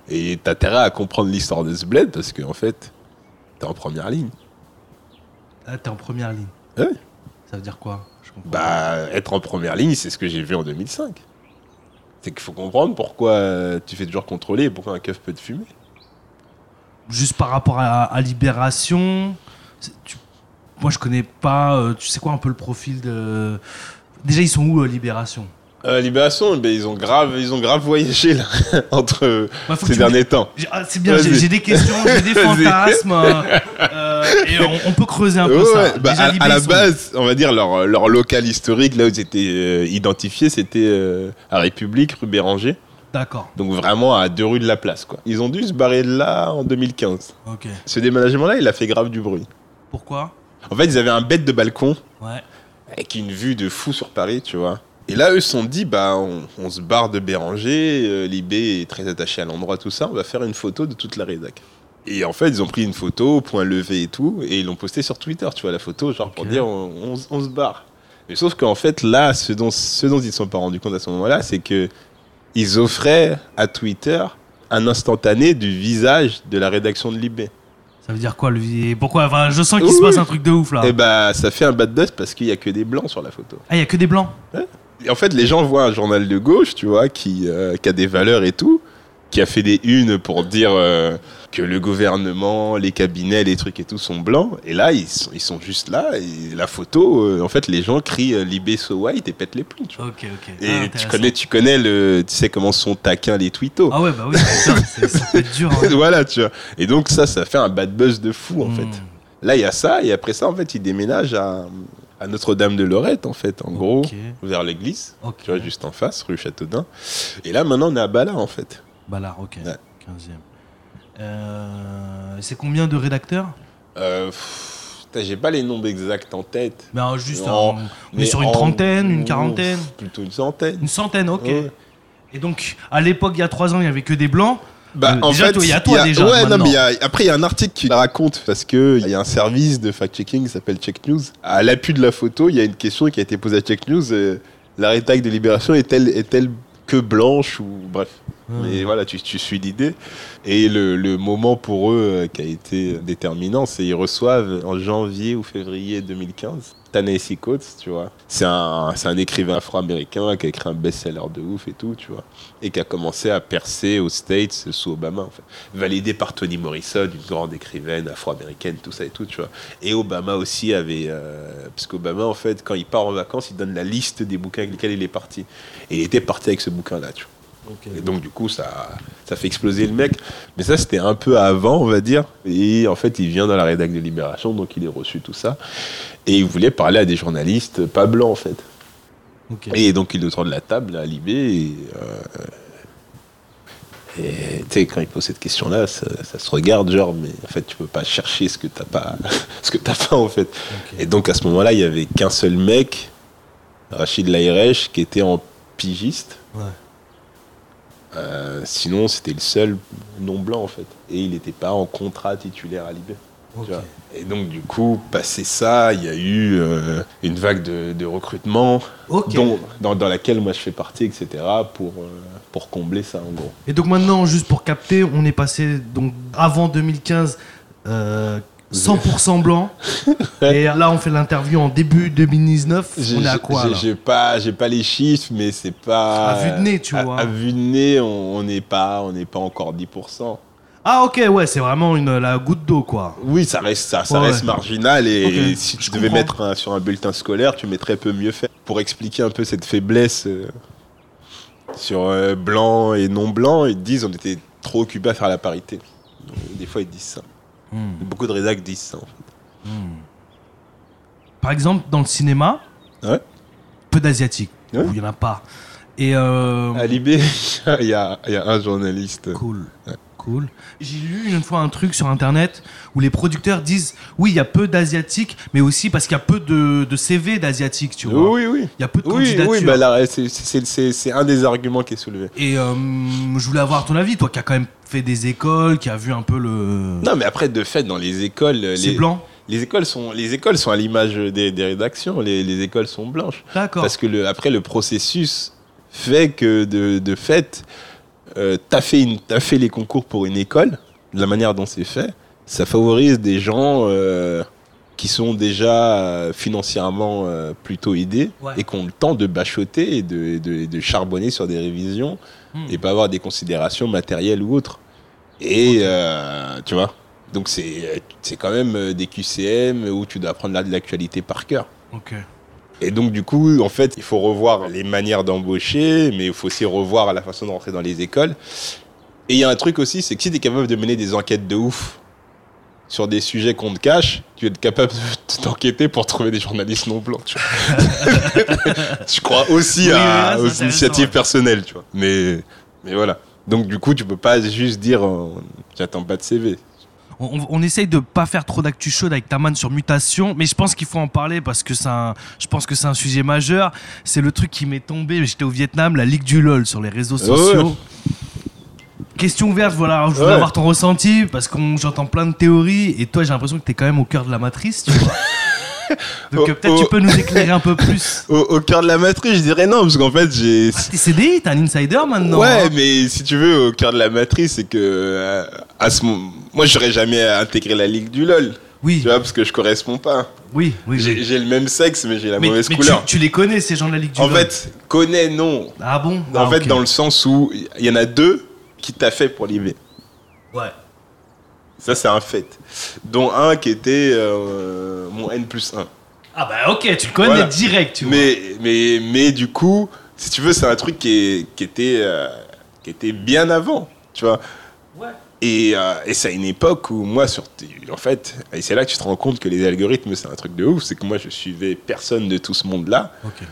Et t'as intérêt à comprendre l'histoire de ce bled parce que, en fait, t'es en première ligne. Là, t'es en première ligne. Ouais. Ça veut dire quoi? Je comprends. Bah, être en première ligne, c'est ce que j'ai vu en 2005. C'est qu'il faut comprendre pourquoi tu fais toujours contrôler et pourquoi un keuf peut te fumer. Juste par rapport à, à Libération, tu- moi je connais pas. euh, tu sais quoi un peu le profil de. Déjà, ils sont où, euh, Libération? Euh, Libération, ben, ils, ont grave, ils ont grave voyagé là, entre faut que ces tu me- derniers temps. J'ai- ah, c'est bien, j'ai Vas-y. j'ai des questions, j'ai des Vas-y. fantasmes. euh, euh, et on, on peut creuser un peu Ouais, ça. ouais, bah, Déjà, à, Libé, à la ils sont- base, on va dire leur, leur local historique, là où ils étaient euh, identifiés, c'était euh, à République, rue Béranger. D'accord, Donc vraiment à deux rues de la place. Quoi. Ils ont dû se barrer de là en 2015. ok. Ce déménagement-là, il a fait grave du bruit. Pourquoi? En fait, ils avaient un bête de balcon Ouais. avec une vue de fou sur Paris, tu vois. Et là, eux se sont dit, bah, on, on se barre de Béranger, euh, Libé est très attaché à l'endroit, tout ça, on va faire une photo de toute la rédac. Et en fait, ils ont pris une photo, point levé et tout, et ils l'ont posté sur Twitter, tu vois, la photo, genre pour dire, on, on se- on se barre. Mais sauf qu'en fait, là, ce dont, ce dont ils ne sont pas rendus compte à ce moment-là, c'est que ils offraient à Twitter un instantané du visage de la rédaction de Libé. Ça veut dire quoi le vie Pourquoi Enfin, je sens qu'il se passe un truc de ouf là. Et bah, ça fait un bad buzz parce qu'il y a que des blancs sur la photo. Ah, il y a que des blancs. En fait, les gens voient un journal de gauche, tu vois, qui, euh, qui a des valeurs et tout, qui a fait des unes pour dire euh, que le gouvernement, les cabinets, les trucs et tout sont blancs. Et là, ils sont, ils sont juste là. Et la photo, euh, en fait, les gens crient euh, Libé so white et pètent les plombs. Et Ah, tu connais, tu connais le, tu sais comment sont taquins les twittos. Ah ouais, bah oui, putain, c'est- ça peut être dur. hein. voilà, tu vois. Et donc ça, ça fait un bad buzz de fou, en Hmm. fait. Là, il y a ça, et après ça, en fait, ils déménagent à, à Notre-Dame de Lorette, en fait, en gros, vers l'église. Tu vois, juste en face, rue Châteaudun. Et là, maintenant, on est à Bala, en fait. Là, ok. Ouais. 15e. Euh, c'est combien de rédacteurs Euh, pff, putain, J'ai pas les nombres exacts en tête. Mais euh, juste, un- on mais est sur une en- trentaine, une quarantaine, Plutôt une centaine. une centaine, ok. Ouais. Et donc, à l'époque, il y a trois ans, il y avait que des blancs. Bah, Euh, en déjà, fait, il y a toi, déjà, Ouais, non, maintenant. mais il y a- après, il y a un article qui raconte parce que il y a un service de fact-checking qui s'appelle Check News. À l'appui de la photo, il y a une question qui a été posée à Check News. euh, la rédac de Libération est-elle est-elle que blanche ou bref. Mais voilà, tu, tu suis l'idée. Et le, le moment pour eux euh, qui a été déterminant, c'est qu'ils reçoivent en janvier ou février 2015 Ta-Nehisi Coates, tu vois. C'est un, un écrivain afro-américain qui a écrit un best-seller de ouf et tout, tu vois. Et qui a commencé à percer aux States sous Obama, en. Validé par Toni Morrison, une grande écrivaine afro-américaine, tout ça et tout, tu vois. Et Obama aussi avait... euh, parce qu'Obama, en fait, quand il part en vacances, il donne la liste des bouquins avec lesquels il est parti. Et il était parti avec ce bouquin-là, tu vois. Et donc, du coup, ça, ça fait exploser le mec. Mais ça, c'était un peu avant, on va dire. Et en fait, il vient dans la rédac de Libération, donc il est reçu tout ça. Et il voulait parler à des journalistes pas blancs, en fait. Et donc, il est autour de la table, à Libé, et, euh, Et tu sais, quand il pose cette question-là, ça, ça se regarde, genre, mais en fait, tu peux pas chercher ce que t'as pas, ce que t'as pas, en fait. Et donc, à ce moment-là, il y avait qu'un seul mec, Rachid Laïrech, qui était en pigiste. Ouais. Euh, sinon, c'était le seul non blanc, en fait. Et il n'était pas en contrat titulaire à l'IB. Et donc, du coup, passé ça, il y a eu euh, une vague de, de recrutement, dont, dans, dans laquelle moi je fais partie, etc., pour, euh, pour combler ça, en gros. Et donc maintenant, juste pour capter, on est passé donc avant 2015 euh, 100% blanc. et là, on fait l'interview en début 2019. J'ai- On est à quoi j'ai- pas, j'ai pas les chiffres, mais c'est pas. À vue de nez, tu à- vois. À vue de nez, on n'est pas, on n'est pas encore 10%. Ah ok, ouais, c'est vraiment une, la goutte d'eau quoi. Oui, ça reste, ça, ça Ouais, reste ouais. marginal et si tu devais comprends. mettre un- sur un bulletin scolaire, tu mettrais peu mieux fait. Pour expliquer un peu cette faiblesse euh, sur euh, blanc et non blanc, ils disent on était trop occupés à faire la parité. Donc, des fois, ils disent ça. Hmm. Beaucoup de rédacs disent ça. En fait. Par exemple, dans le cinéma, Ouais. peu d'asiatiques. Ouais. Il y en a pas. Et euh, À Libé, il y a, il y a un journaliste. Cool. Cool. J'ai lu une fois un truc sur internet où les producteurs disent oui, il y a peu d'asiatiques, mais aussi parce qu'il y a peu de, de CV d'asiatiques, tu vois. Oui, oui. Il y a peu de Oui, candidatures. oui, bah c'est- un des arguments qui est soulevé. Et euh, je voulais avoir ton avis, toi qui as quand même fait des écoles, qui a vu un peu le. Non, mais après, de fait, dans les écoles, C'est les, blanc les écoles sont, les écoles sont à l'image des, des rédactions. Les, les écoles sont blanches. D'accord. Parce que le, après, le processus fait que, de, de fait, euh, t'as fait, une- les concours pour une école, de la manière dont c'est fait, ça favorise des gens euh, qui sont déjà euh, financièrement euh, plutôt aidés Ouais. et qui ont le temps de bachoter et de, charbonner sur des révisions Hmm. et pas avoir des considérations matérielles ou autres. Et euh, tu vois, donc c'est quand même des QCM où tu dois apprendre là de l'actualité par cœur. Ok. Et donc du coup, en fait, il faut revoir les manières d'embaucher, mais il faut aussi revoir la façon de rentrer dans les écoles. Et il y a un truc aussi, c'est que si tu es capable de mener des enquêtes de ouf sur des sujets qu'on te cache, tu es capable de t'enquêter pour trouver des journalistes non blancs. Tu vois. Je crois aussi Oui, à- aux initiatives personnelles, tu vois. Mais, mais voilà. Donc du coup, tu peux pas juste dire euh, j'attends pas de CV. On, essaye de pas faire trop d'actu chaude avec Taman sur mutation, mais je pense qu'il faut en parler parce que c'est un, je pense que c'est un sujet majeur. C'est le truc qui m'est tombé. J'étais au Vietnam, la Ligue du LOL sur les réseaux sociaux. ouais. Question ouverte, voilà, je voulais Ouais. avoir ton ressenti parce que j'entends plein de théories et toi j'ai l'impression que t'es quand même au cœur de la matrice, tu vois. Donc euh, Oh, peut-être oh. tu peux nous éclairer un peu plus. Au, au cœur de la matrice, je dirais non, parce qu'en fait, j'ai. Ah, t'es CDI, t'es un insider maintenant. ouais, hein. mais si tu veux, au cœur de la matrice, c'est que euh, à ce moment, moi, j'aurais jamais intégré la ligue du lol, Oui, tu vois, parce que je correspond pas. oui, oui. J'ai oui. j'ai le même sexe, mais j'ai la Mais, mauvaise mais tu, couleur. tu les connais ces gens de la Ligue du En LOL? fait, connais non. Ah bon? En Ah, fait, dans le sens où il y en a deux qui t'a fait pour l'IV. Ouais. Ça, c'est un fait. Dont un qui était euh, mon N plus 1. Ah bah ok, tu le connais Voilà. direct, tu vois. Mais, mais, mais du coup, si tu veux, c'est un truc qui, est- qui, était, euh, qui était bien avant, tu vois. Ouais. Et, euh, et c'est à une époque où moi, sur, en fait, et c'est là que tu te rends compte que les algorithmes, c'est un truc de ouf. C'est que moi, je suivais personne de tout ce monde-là. Ok.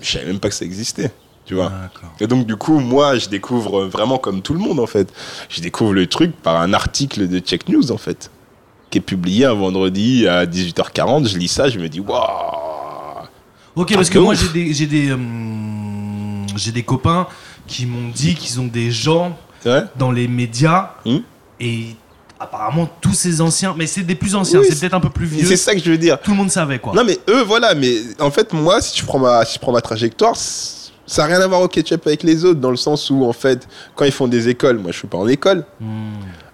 Je savais même pas que ça existait, tu vois. Et donc, du coup, moi, je découvre vraiment comme tout le monde, en fait. Je découvre le truc par un article de Check News, en fait, qui est publié un vendredi à 18h40. Je lis ça, je me dis, waouh! Ok, parce que moi j'ai des j'ai des hum, j'ai des copains qui m'ont dit qu'ils ont des gens Ouais. dans les médias Hmm? et apparemment tous ces anciens, mais c'est des plus anciens, Oui, c'est peut-être un peu plus vieux. C'est ça que je veux dire. Tout le monde savait quoi. Non, mais eux, voilà, mais en fait, moi, si tu prends ma, si je prends ma trajectoire, ça n'a rien à voir au ketchup avec les autres, dans le sens où, en fait, quand ils font des écoles, moi, je suis pas en école. Hmm.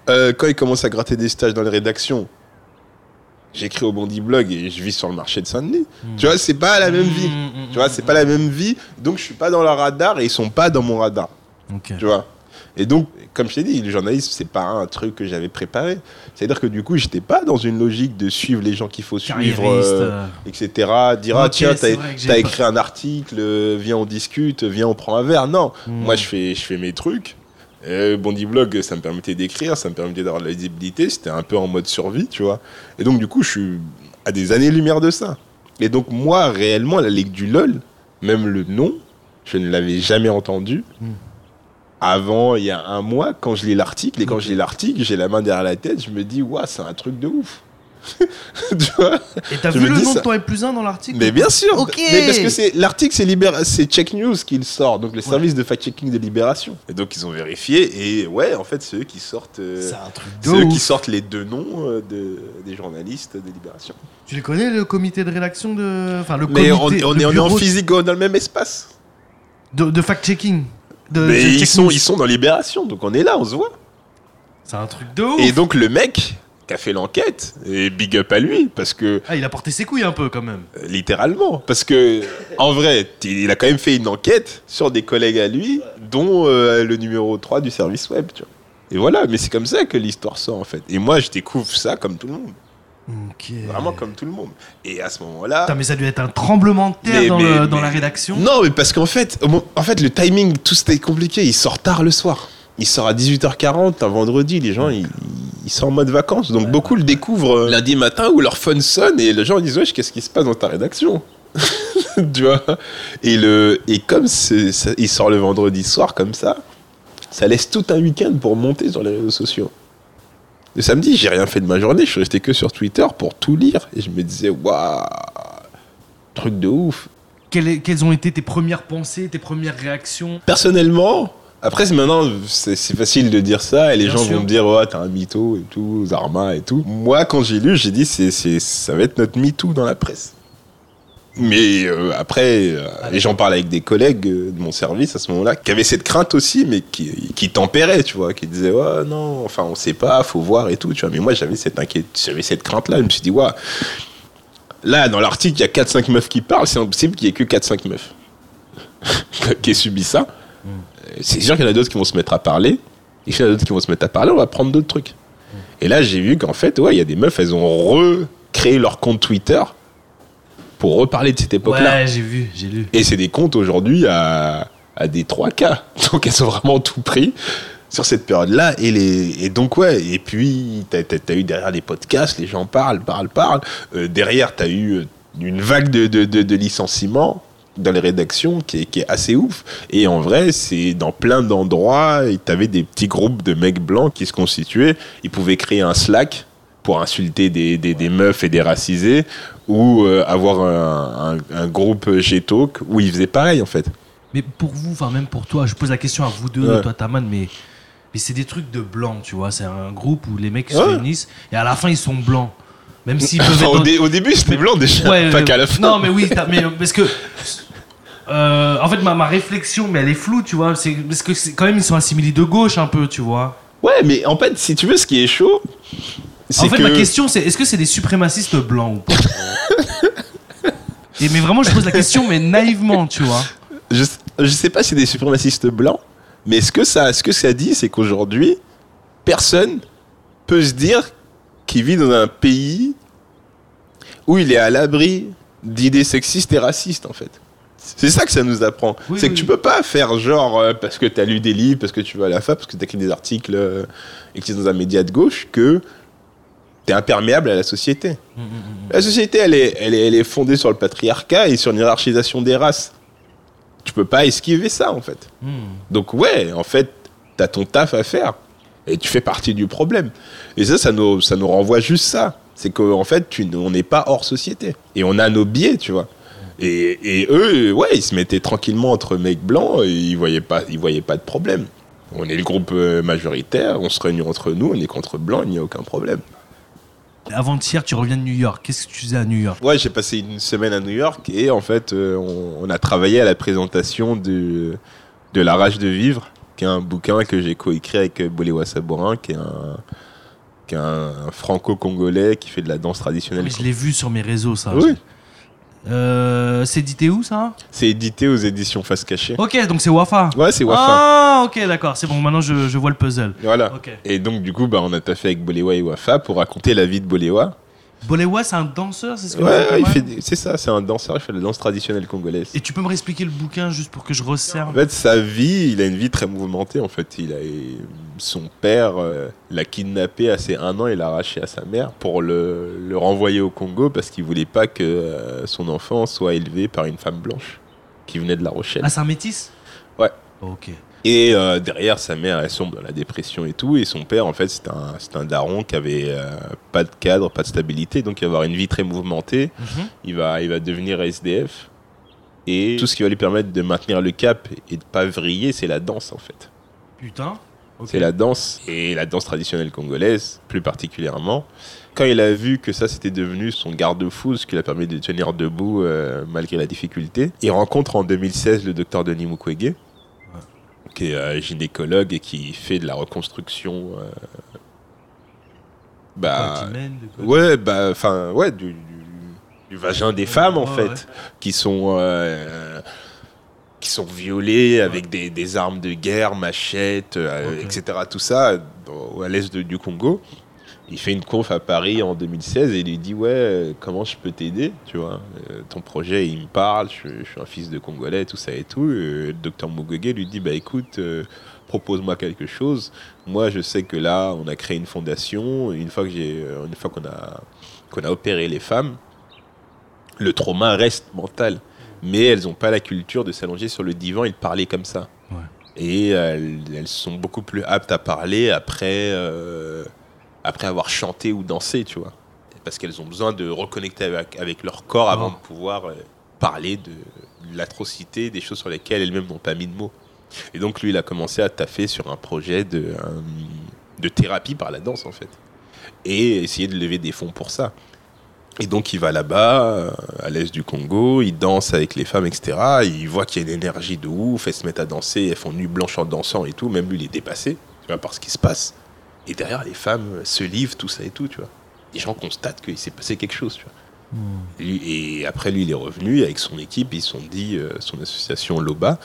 Euh, quand ils commencent à gratter des stages dans les rédactions, j'écris au Bondi Blog et je vis sur le marché de Saint-Denis. Tu vois, c'est pas la même vie. Hmm, Tu vois, c'est pas la même vie, donc je suis pas dans leur radar et ils sont pas dans mon radar. Tu vois. Et donc, comme je t'ai dit, le journalisme, c'est pas un truc que j'avais préparé. C'est-à-dire que du coup, j'étais pas dans une logique de suivre les gens qu'il faut suivre, euh, etc. Dire, ah tiens, t'as écrit un article, euh, viens on discute, viens on prend un verre. Non, Hmm. moi je fais, je fais mes trucs. Euh, Bondi Blog, ça me permettait d'écrire, ça me permettait d'avoir de la visibilité. C'était un peu en mode survie, tu vois. Et donc, du coup, je suis à des années-lumière de ça. Et donc, moi, réellement, la Ligue du LOL, même le nom, je ne l'avais jamais entendu. Hmm. Avant, il y a un mois, quand je lis l'article, et quand je lis l'article, j'ai la main derrière la tête, je me dis, waouh, c'est un truc de ouf. tu vois? Et t'as vu le nom ça. de ton plus 1 dans l'article? Mais bien sûr Ok. Mais parce que c'est l'article, c'est Libéra- c'est Check News qui sort, donc le service de fact-checking de Libération. Et donc ils ont vérifié, et ouais, en fait, c'est eux qui sortent, euh, C'est un truc de c'est eux qui sortent les deux noms euh, de, des journalistes de Libération. Tu les connais, le comité de rédaction de. Enfin, le Mais on, comité. on le est, on est en physique dans le même espace. De, de fact-checking? De- Mais ils sont, ils sont dans Libération, donc on est là, on se voit. C'est un truc de ouf. Et donc le mec qui a fait l'enquête, et big up à lui, parce que Ah, il a porté ses couilles un peu quand même. euh, littéralement, parce que en vrai, il a quand même fait une enquête sur des collègues à lui, dont euh, le numéro 3 du service web, tu vois. Et voilà, mais c'est comme ça que l'histoire sort en fait. Et moi, je découvre ça comme tout le monde, Vraiment comme tout le monde. Et à ce moment-là, mais ça a dû être un tremblement de terre Mais- dans, mais- le- dans mais- la rédaction. Non, mais parce qu'en fait, en fait, le timing, tout c'était compliqué. Il sort tard le soir. Il sort à 18h40, un vendredi. Les gens, ils, ils sont en mode vacances. Donc beaucoup le découvrent euh, lundi matin où leur phone sonne et les gens disent Wesh, qu'est-ce qui se passe dans ta rédaction? Tu vois? Et, le, et comme ça- il sort le vendredi soir comme ça, ça laisse tout un week-end pour monter sur les réseaux sociaux. Le samedi, j'ai rien fait de ma journée. Je suis resté que sur Twitter pour tout lire. Et je me disais Waouh, truc de ouf. Quelles, quelles ont été tes premières pensées, tes premières réactions? Personnellement, après maintenant c'est facile de dire ça et les Bien gens sûr. vont me dire ouais t'es un mytho et tout, Zarma et tout. Moi quand j'ai lu j'ai dit c'est c'est ça va être notre mytho dans la presse. Mais euh, après, euh, et j'en parle avec des collègues euh, de mon service à ce moment-là, qui avaient cette crainte aussi, mais qui, qui tempéraient, tu vois, qui disaient ouais non, enfin on sait pas, faut voir et tout, tu vois. Mais moi j'avais cette inquiétude, j'avais cette crainte-là. Je me suis dit ouais, là dans l'article il y a 4-5 meufs qui parlent, c'est impossible qu'il y ait que 4-5 meufs qui aient subi ça. C'est sûr qu'il y en a d'autres qui vont se mettre à parler. Et qu'il y en a d'autres qui vont se mettre à parler, on va prendre d'autres trucs. Et là, j'ai vu qu'en fait, ouais, il y a des meufs, elles ont recréé leur compte Twitter pour reparler de cette époque-là. Ouais, j'ai vu, j'ai lu. Et c'est des comptes aujourd'hui à, à des 3K. Donc elles ont vraiment tout pris sur cette période-là. Et, les, et donc, ouais, et puis, t'as as, eu derrière des podcasts, les gens parlent, parlent, parlent. Euh, derrière, t'as eu euh, une vague de, de, de, de licenciements dans les rédactions qui est, qui est assez ouf. Et en vrai, c'est dans plein d'endroits, t'avais des petits groupes de mecs blancs qui se constituaient. Ils pouvaient créer un Slack pour insulter des, des, des meufs et des racisés, ou euh, avoir un, un, un groupe G-Talk où ils faisaient pareil, en fait. Mais pour vous, enfin même pour toi, je pose la question à vous deux, Ouais. toi Taman, mais, mais c'est des trucs de blancs, tu vois. C'est un groupe où les mecs se réunissent et à la fin ils sont blancs. Même s'ils peuvent être au, dans- dé- au début, c'était blanc déjà, Ouais, pas euh, qu'à la fin. Non, mais oui, mais, euh, parce que. euh, en fait, ma, ma réflexion, mais elle est floue, tu vois. C'est parce que quand même, ils sont assimilés de gauche un peu, tu vois. Ouais, mais en fait, si tu veux, ce qui est chaud, En fait, que... ma question, c'est est-ce que c'est des suprémacistes blancs ou pas Et, Mais vraiment, je pose la question, mais naïvement, tu vois. je, je sais pas si c'est des suprémacistes blancs, mais ce que ça, ce que ça dit, c'est qu'aujourd'hui, personne peut se dire qu'il vit dans un pays où il est à l'abri d'idées sexistes et racistes, en fait? C'est ça que ça nous apprend. Oui, c'est oui, que tu oui. peux pas faire genre euh, parce que tu as lu des livres, parce que tu vas à la fac, parce que tu as écrit des articles euh, et que tu es dans un média de gauche que tu es imperméable à la société. La société, elle est, elle, est, elle est fondée sur le patriarcat et sur une hiérarchisation des races. Tu peux pas esquiver ça, en fait. Donc, ouais, en fait, tu as ton taf à faire. Et tu fais partie du problème. Et ça, ça nous, ça nous renvoie juste ça. C'est qu'en fait, tu, on n'est pas hors société. Et on a nos biais, tu vois. Et, et eux, ouais, ils se mettaient tranquillement entre mecs blancs et ils voyaient pas, ils voyaient pas de problème. On est le groupe euh, majoritaire, on se réunit entre nous, on est contre blancs, il n'y a aucun problème. Avant-hier, tu reviens de New York. Qu'est-ce que tu faisais à New York? Ouais, j'ai passé une semaine à New York et en fait, euh, on, on a travaillé à la présentation de, de La Rage de Vivre, qui est un bouquin que j'ai coécrit avec Boléwa Sabourin, qui est un, qui est un franco-congolais qui fait de la danse traditionnelle. Oui, Je l'ai vu sur mes réseaux, ça. Oui. Euh, c'est édité où, ça C'est édité aux éditions Face Cachée. Ok, donc c'est Wafa. Ouais, c'est Wafa. Ah, ok, d'accord. C'est bon, maintenant je, je vois le puzzle. Voilà. Ok. Et donc, du coup, bah, on a taffé avec Boléwa et Wafa pour raconter la vie de Boléwa. Bolewa, c'est un danseur, c'est ce que Ouais, tu ouais, il fait des- c'est ça, c'est un danseur, il fait de la danse traditionnelle congolaise. Et tu peux me réexpliquer le bouquin juste pour que je resserre En fait, sa vie, il a une vie très mouvementée. En fait, il a son père euh, l'a kidnappé à ses un an et l'a arraché à sa mère pour le, le renvoyer au Congo parce qu'il voulait pas que euh, son enfant soit élevé par une femme blanche qui venait de La Rochelle. Ah, c'est un métis? Ouais. Ok. Et euh, derrière, sa mère, elle sombre dans la dépression et tout. Et son père, en fait, c'est un, c'est un daron qui avait euh, pas de cadre, pas de stabilité. Donc, il va avoir une vie très mouvementée. Mhm. Il va, il va devenir SDF. Et tout ce qui va lui permettre de maintenir le cap et de pas vriller, c'est la danse, en fait. Putain. ok. C'est la danse. Et la danse traditionnelle congolaise, plus particulièrement. Quand il a vu que ça, c'était devenu son garde-fou, ce qui lui a permis de tenir debout euh, malgré la difficulté, il rencontre en 2016 le docteur Denis Mukwege, qui est euh, gynécologue et qui fait de la reconstruction. euh, bah, Ouais, bah, enfin, ouais, du, du- du vagin des femmes, en Ouais, fait, ouais. qui sont. euh, qui sont violées avec des, des armes de guerre, machettes, euh, etc. Tout ça à l'est du Congo. Il fait une conf à Paris en 2016 et il lui dit ouais euh, comment je peux t'aider tu vois? Euh, ton projet il me parle je, je suis un fils de Congolais tout ça et tout. Euh, le docteur Mukwege lui dit bah écoute euh, propose-moi quelque chose. Moi je sais que là on a créé une fondation. Une fois que j'ai une fois qu'on a qu'on a opéré les femmes le trauma reste mental. Mais elles n'ont pas la culture de s'allonger sur le divan et de parler comme ça. Ouais. et elles, elles sont beaucoup plus aptes à parler après euh, après avoir chanté ou dansé tu vois. Parce qu'elles ont besoin de reconnecter avec, avec leur corps avant de pouvoir euh, parler de, l'atrocité des choses sur lesquelles elles-mêmes n'ont pas mis de mots. Et donc lui il a commencé à taffer sur un projet de, de thérapie par la danse en fait. Et essayer de lever des fonds pour ça. Et donc il va là-bas, euh, à l'est du Congo, il danse avec les femmes, etc. Il voit qu'il y a une énergie de ouf, elles se mettent à danser, elles font nuit blanche en dansant et tout, même lui il est dépassé, tu vois, par ce qui se passe. Et derrière les femmes euh, se livrent, tout ça et tout, tu vois. Les gens constatent qu'il s'est passé quelque chose, tu vois. Lui- Et après lui il est revenu avec son équipe, ils se sont dit, euh, son association Loba,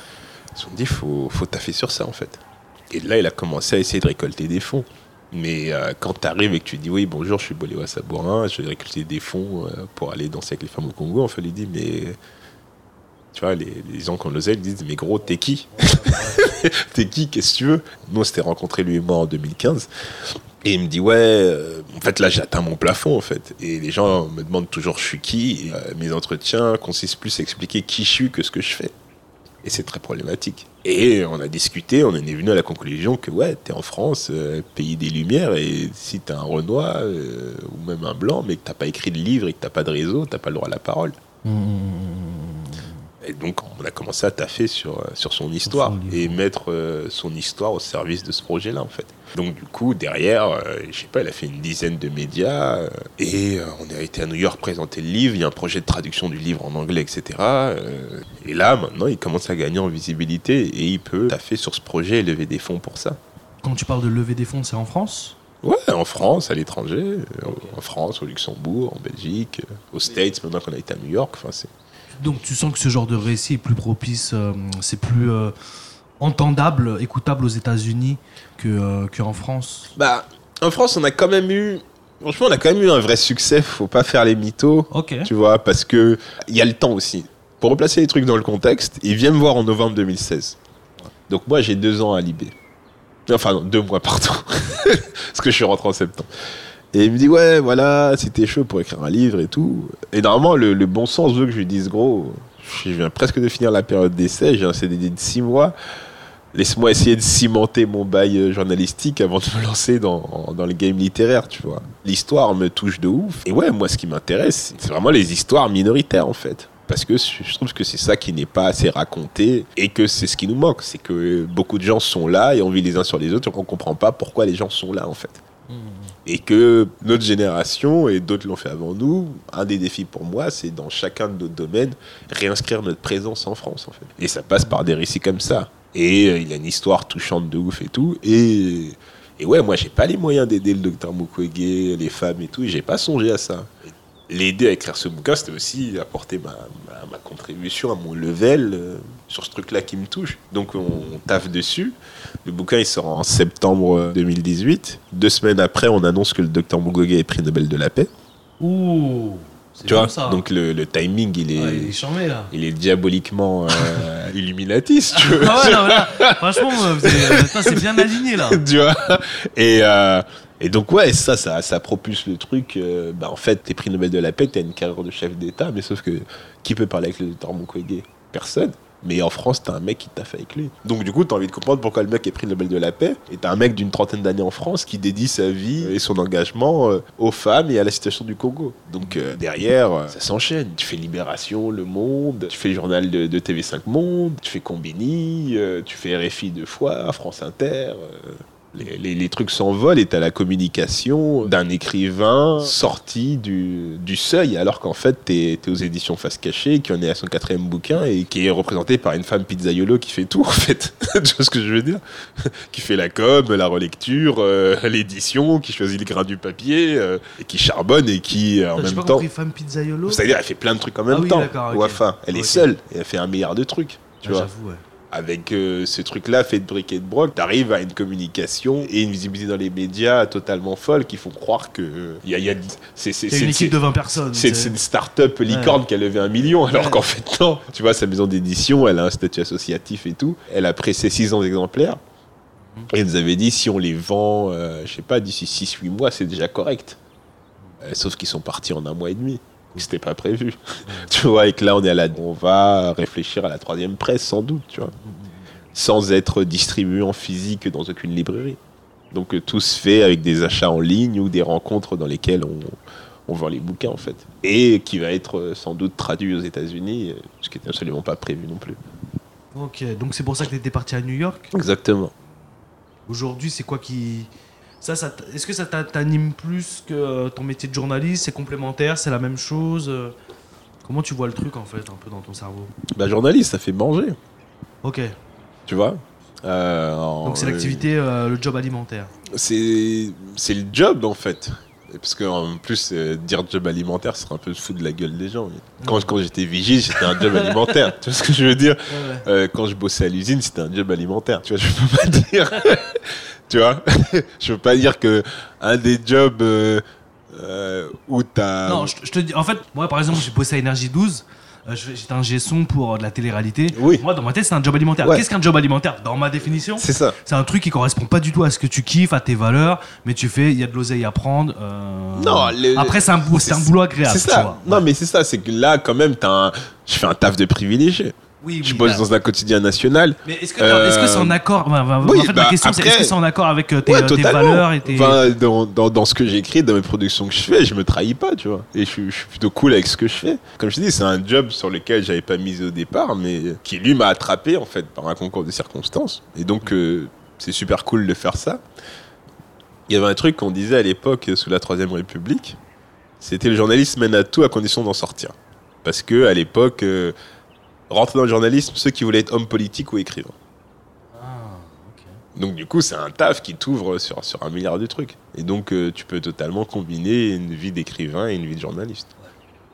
ils se sont dit faut, faut taffer sur ça en fait. Et là il a commencé à essayer de récolter des fonds. Mais euh, quand tu arrives et que tu dis oui, bonjour, je suis Boléwa Sabourin, je vais récolter des fonds euh, pour aller danser avec les femmes au Congo, on fait lui dit mais. Tu vois, les, les gens qu'on l'osait, ils disent mais gros, t'es qui T'es qui? Qu'est-ce que tu veux? Nous, on s'était rencontrés lui et moi en 2015. Et il me dit ouais, euh, en fait là j'ai atteint mon plafond en fait. Et les gens me demandent toujours je suis qui? Euh, mes entretiens consistent plus à expliquer qui je suis que ce que je fais. Et c'est très problématique. Et on a discuté, on est venu à la conclusion que ouais, t'es en France, euh, pays des Lumières, et si t'es un Renoir ou même un Blanc, mais que t'as pas écrit de livre et que t'as pas de réseau, t'as pas le droit à la parole. Et donc on a commencé à taffer sur, euh, sur son histoire et mettre euh, son histoire au service de ce projet-là en fait. Donc du coup derrière, euh, je sais pas, il a fait une dizaine de médias euh, et on a été à New York présenter le livre. Il y a un projet de traduction du livre en anglais, etc. et là maintenant il commence à gagner en visibilité et il peut taffer sur ce projet et lever des fonds pour ça. Quand tu parles de lever des fonds, c'est en France? Ouais, en France, à l'étranger, en France, au Luxembourg, en Belgique, aux States, maintenant qu'on a été à New York. Enfin, c'est Donc tu sens que ce genre de récit est plus propice, euh, c'est plus euh, entendable, écoutable aux États-Unis que euh, qu'en France? Bah, en France, on a quand même eu. Franchement, on a quand même eu un vrai succès. Faut pas faire les mythos, Ok. tu vois, parce que il y a le temps aussi. Pour replacer les trucs dans le contexte, il vient me voir en novembre 2016. Donc moi, j'ai deux ans à Libé. Enfin, non, deux mois, pardon. parce que je suis rentré en septembre. Et il me dit, ouais, voilà, c'était chaud pour écrire un livre et tout. Et normalement, le, bon sens veut que je lui dise, gros, je viens presque de finir la période d'essai, j'ai un CDD de six mois. Laisse-moi essayer de cimenter mon bail euh, journalistique avant de me lancer dans, dans le game littéraire, tu vois. L'histoire me touche de ouf. Et ouais, moi, ce qui m'intéresse, c'est vraiment les histoires minoritaires, en fait. Parce que je trouve que c'est ça qui n'est pas assez raconté et que c'est ce qui nous manque. C'est que beaucoup de gens sont là et on vit les uns sur les autres et on comprend pas pourquoi les gens sont là, en fait. Et que notre génération, et d'autres l'ont fait avant nous, un des défis pour moi, c'est dans chacun de nos domaines, réinscrire notre présence en France, en fait. Et ça passe par des récits comme ça. Et euh, il a une histoire touchante de ouf et tout. Et, et ouais, moi, j'ai pas les moyens d'aider le docteur Mukwege, les femmes et tout, j'ai pas songé à ça. L'aider à écrire ce bouquin, c'était aussi apporter ma, ma, ma contribution à mon level euh, sur ce truc-là qui me touche. Donc on, on taffe dessus. Le bouquin, il sort en septembre euh, 2018. Deux semaines après, on annonce que le docteur Mukwege est prix Nobel de la paix. Ouh, Tu vois ça. Donc le, le timing, il est, Ouais, il est charmé là. il est diaboliquement euh, illuminati, si tu. Ah ouais, non, là, franchement, euh, euh, c'est bien aligné là. tu vois et, euh, et donc ouais ça ça, ça propulse le truc euh, bah, en fait t'es prix Nobel de la paix t'as une carrière de chef d'état mais sauf que qui peut parler avec le docteur Mukwege? Personne Mais en France, t'as un mec qui taffe avec lui. Donc du coup, t'as envie de comprendre pourquoi le mec est pris le Nobel de la paix. Et t'as un mec d'une trentaine d'années en France qui dédie sa vie et son engagement euh, aux femmes et à la situation du Congo. Donc euh, derrière, euh, ça s'enchaîne. Tu fais Libération, Le Monde, tu fais journal de, de TV5 Monde, tu fais Combini, tu fais RFI deux fois, France Inter. Les, les- les trucs s'envolent et t'as la communication d'un écrivain sorti du, du seuil, alors qu'en fait, t'es es aux éditions Face Cachée, qui en est à son quatrième bouquin et qui est représenté par une femme pizzaiolo qui fait tout, en fait. tu vois ce que je veux dire? Qui fait la com, la relecture, euh, l'édition, qui choisit le grain du papier, euh, et qui charbonne et qui, euh, en même pas temps. compris, femme pizzaiolo? C'est-à-dire, elle fait plein de trucs en même Ah oui, temps. Wafa, elle est seule et elle fait un milliard de trucs. Tu Ah, vois. Avec euh, ce truc-là fait de briques et de broc, t'arrives à une communication et une visibilité dans les médias totalement folle qui font croire que euh, y a, y a- c'est une équipe de 20 personnes. c'est une start-up licorne qui a levé un million, alors Ouais. qu'en fait, non. Tu vois, sa maison d'édition, elle a un statut associatif et tout. Elle a pressé 600 exemplaires. Et elle nous avait dit, si on les vend, euh, je sais pas, d'ici 6-8 mois, c'est déjà correct. Euh, sauf qu'ils sont partis en un mois et demi. C'était pas prévu. tu vois, et que là, on est à la, on va réfléchir à la troisième presse, sans doute, tu vois. Sans être distribué en physique dans aucune librairie. Donc euh, tout se fait avec des achats en ligne ou des rencontres dans lesquelles on, on vend les bouquins en fait. Et qui va être euh, sans doute traduit aux États-Unis, euh, ce qui n'était absolument pas prévu non plus. Ok, donc c'est pour ça que t'étais parti à New York? Exactement. Aujourd'hui, c'est quoi qui. Ça, est-ce que ça t'a- t'anime plus que euh, ton métier de journaliste C'est complémentaire C'est la même chose euh, Comment tu vois le truc en fait, un peu dans ton cerveau? Bah, journaliste, ça fait manger, Ok, tu vois? Euh, en- donc c'est l'activité, euh, le job alimentaire. C'est c'est le job en fait. Parce qu'en plus, euh, dire job alimentaire, ce serait un peu foutre de la gueule des gens. Quand, quand j'étais vigile, c'était un job alimentaire. Tu vois ce que je veux dire? Quand je bossais à l'usine, c'était un job alimentaire. Tu vois, je peux pas dire. Tu vois Je peux pas dire que un des jobs euh, euh, où t'as. Non, je, je te dis, en fait, moi par exemple, j'ai bossé à Énergie 12. euh, J'étais un son pour de la télé-réalité. Oui. Moi, dans ma tête, c'est un job alimentaire. Ouais. Qu'est-ce qu'un job alimentaire? Dans ma définition, C'est ça. c'est un truc qui correspond pas du tout à ce que tu kiffes, à tes valeurs, mais tu fais, il y a de l'oseille à prendre. Non, Après, c'est un, un boulot agréable. C'est tu ça. vois. Non, mais c'est ça. C'est que là, quand même, t'as un... je fais un taf de privilégié. Oui, Je bosse là. dans un quotidien national. Mais est-ce que c'est en accord bah, bah, oui, En fait, bah, ma question, c'est après- est-ce que c'est en accord avec euh, tes, Ouais, euh, tes valeurs et tes. Enfin, dans, dans, dans ce que j'écris, dans mes productions que je fais, je me trahis pas, tu vois. Et je, suis- je suis plutôt cool avec ce que je fais. Comme je te dis, c'est un job sur lequel j'avais pas misé au départ, mais qui lui m'a attrapé en fait par un concours de circonstances. Et donc, euh, c'est super cool de faire ça. Il y avait un truc qu'on disait à l'époque sous la Troisième République, c'était le journalisme mène à tout à condition d'en sortir. Parce que à l'époque, euh, rentrer dans le journalisme, ceux qui voulaient être hommes politiques ou écrivains. Ah, ok. Donc du coup, c'est un taf qui t'ouvre sur, sur un milliard de trucs. Et donc, euh, tu peux totalement combiner une vie d'écrivain et une vie de journaliste.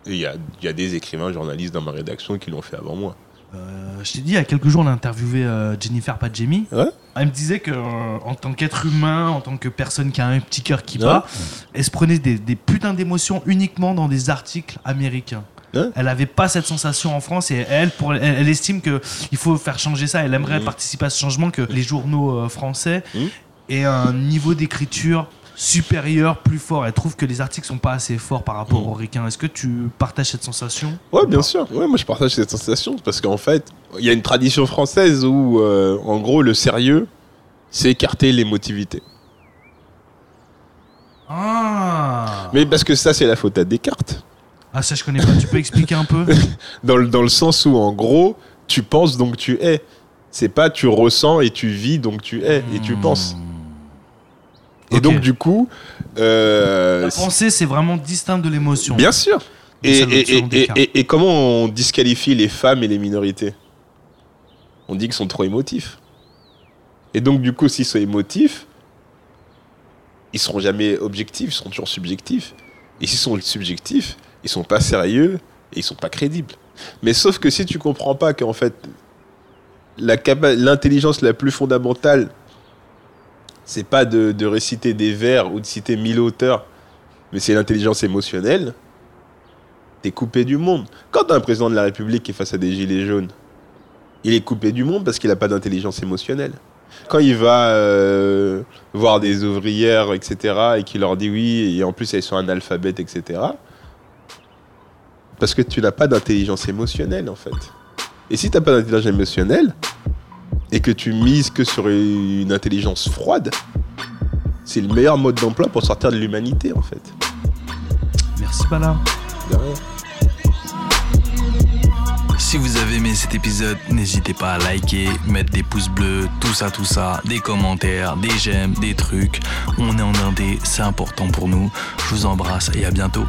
Il y a, y a des écrivains journalistes dans ma rédaction qui l'ont fait avant moi. Euh, je t'ai dit il y a quelques jours, on a interviewé euh, Jennifer Padjemi. Ouais. Elle me disait que en tant qu'être humain, en tant que personne qui a un petit cœur qui Ouais. bat, elle se prenait des, des putains d'émotions uniquement dans des articles américains. Ouais. Elle avait pas cette sensation en France et elle, pour, elle, elle estime que il faut faire changer ça. Elle aimerait Mhm. participer à ce changement que les journaux euh, français Mhm. aient un niveau d'écriture supérieur, plus fort. Elle trouve que les articles sont pas assez forts par rapport Mhm. aux ricains. Est-ce que tu partages cette sensation Ouais, bien sûr. Ouais, moi, je partage cette sensation parce qu'en fait, il y a une tradition française où, euh, en gros, le sérieux, c'est écarter l'émotivité. Ah Mais parce que ça, c'est la faute à Descartes. Ah ça je connais pas, tu peux expliquer un peu Dans le, dans le sens où, en gros, tu penses donc tu es. C'est pas tu ressens et tu vis donc tu es et tu penses. Et donc, du coup. euh, La pensée c'est vraiment distinct de l'émotion. Bien sûr. Et, et- et- et comment on disqualifie les femmes et les minorités? On dit qu'ils sont trop émotifs. Et donc, du coup, s'ils sont émotifs, ils seront jamais objectifs, ils seront toujours subjectifs. Et s'ils sont subjectifs, ils sont pas sérieux et ils sont pas crédibles. Mais sauf que si tu comprends pas qu'en fait, l'intelligence la plus fondamentale, c'est pas de, réciter des vers ou de citer mille auteurs, mais c'est l'intelligence émotionnelle, t'es coupé du monde. Quand t'as un président de la République qui est face à des gilets jaunes, il est coupé du monde parce qu'il n'a pas d'intelligence émotionnelle. Quand il va euh, voir des ouvrières, etc., et qu'il leur dit oui, et en plus elles sont analphabètes, etc., parce que tu n'as pas d'intelligence émotionnelle, en fait. Et si t'as pas d'intelligence émotionnelle et que tu mises que sur une intelligence froide, c'est le meilleur mode d'emploi pour sortir de l'humanité en fait. Merci Bala. De rien. Si vous avez aimé cet épisode, n'hésitez pas à liker, mettre des pouces bleus, tout ça, tout ça, des commentaires, des j'aime, des trucs. On est en indé, c'est important pour nous. Je vous embrasse et à bientôt.